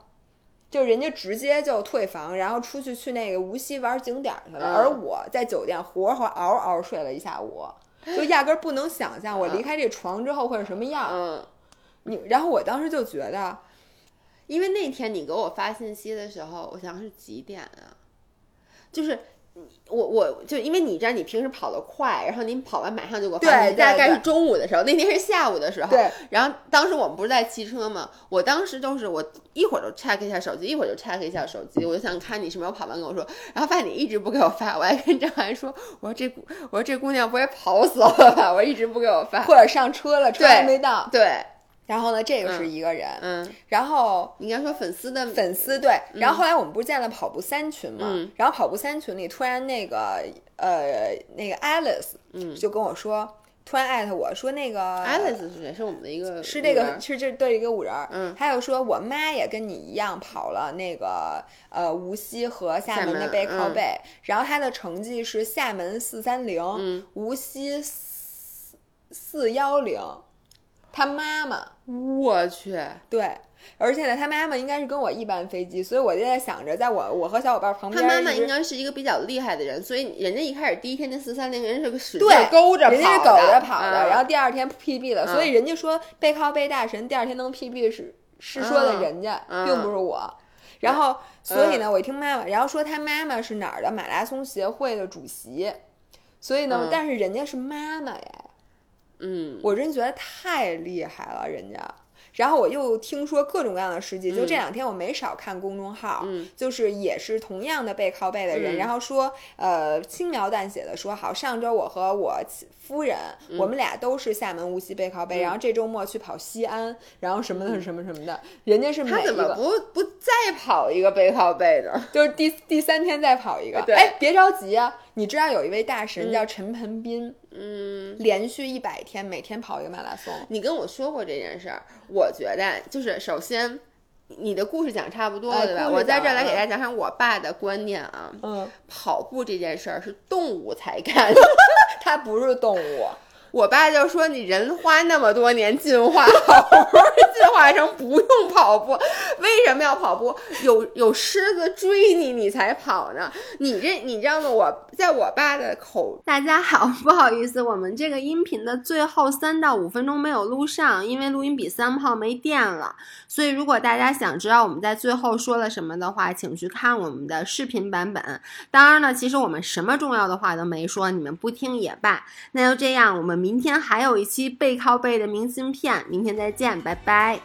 就人家直接就退房，然后出去去那个无锡玩景点儿去了。嗯而我在酒店活活嗷嗷睡了一下午，就压根儿不能想象我离开这床之后会是什么样。嗯，你，然后我当时就觉得，因为那天你给我发信息的时候，我想是几点啊？就是。我我就因为你知道你平时跑得快，然后你跑完马上就给我发大概是中午的时候，那天是下午的时候。对。然后当时我们不是在骑车嘛？我当时就是我一会儿就 check 一下手机，一会儿就 check 一下手机，我就想看你什么时候跑完跟我说。然后发现你一直不给我发，我还跟张涵说，我说这姑我说这姑娘不会跑死了吧？我一直不给我发。或者上车了，车还没到。对，然后呢，这个是一个人，嗯，然后你应该说粉丝的粉丝对，然后后来我们不是建了跑步三群嘛，嗯。然后跑步三群里突然那个呃那个 Alice 嗯。就跟我说，突然艾特我说那个 Alice 是谁？是我们的一个是这个是这对一个五人儿，嗯。还有说我妈也跟你一样跑了那个呃无锡和厦门的背靠背，然后她的成绩是厦门四三零，嗯。无锡四四幺零，她妈妈。我去，对，而且呢，他妈妈应该是跟我一班飞机，所以我就在想着，在我我和小伙伴旁边，他妈妈应该是一个比较厉害的人，所以人家一开始第一天那四三零，人家是个使劲对勾着跑的，人家是狗着跑的，嗯然后第二天 PB 了，嗯所以人家说背靠背大神第二天能 PB 是是说的人家，嗯并不是我。然后，所以呢，我一听妈妈，然后说他妈妈是哪儿的马拉松协会的主席，所以呢，嗯但是人家是妈妈呀，嗯，我真觉得太厉害了，人家。然后我又听说各种各样的事迹，就这两天我没少看公众号，嗯就是也是同样的背靠背的人，嗯。然后说，呃，轻描淡写的说，好，上周我和我妻夫人，我们俩都是厦门无锡背靠背，嗯然后这周末去跑西安，然后什么的什么什么的，人家是每他怎么，不不再跑一个背靠背的？就是第第三天再跑一个，对。哎，别着急啊，你知道有一位大神叫陈盆斌，嗯，连续一百天每天跑一个马拉松，你跟我说过这件事儿，我觉得就是首先。你的故事讲差不多了，对吧？我在这儿来给大家讲讲我爸的观念啊。嗯，跑步这件事儿是动物才干，它不是动物。我爸就说：“你人花那么多年进化，好不容易进化成不用跑步，为什么要跑步？有有狮子追你，你才跑呢。你这你知道吗？我在我爸的口，大家好，不好意思，我们这个音频的最后三到五分钟没有录上，因为录音笔三号没电了。所以如果大家想知道我们在最后说了什么的话，请去看我们的视频版本。当然呢，其实我们什么重要的话都没说，你们不听也罢。那就这样，我们明天还有一期背靠背的明信片明天再见拜拜。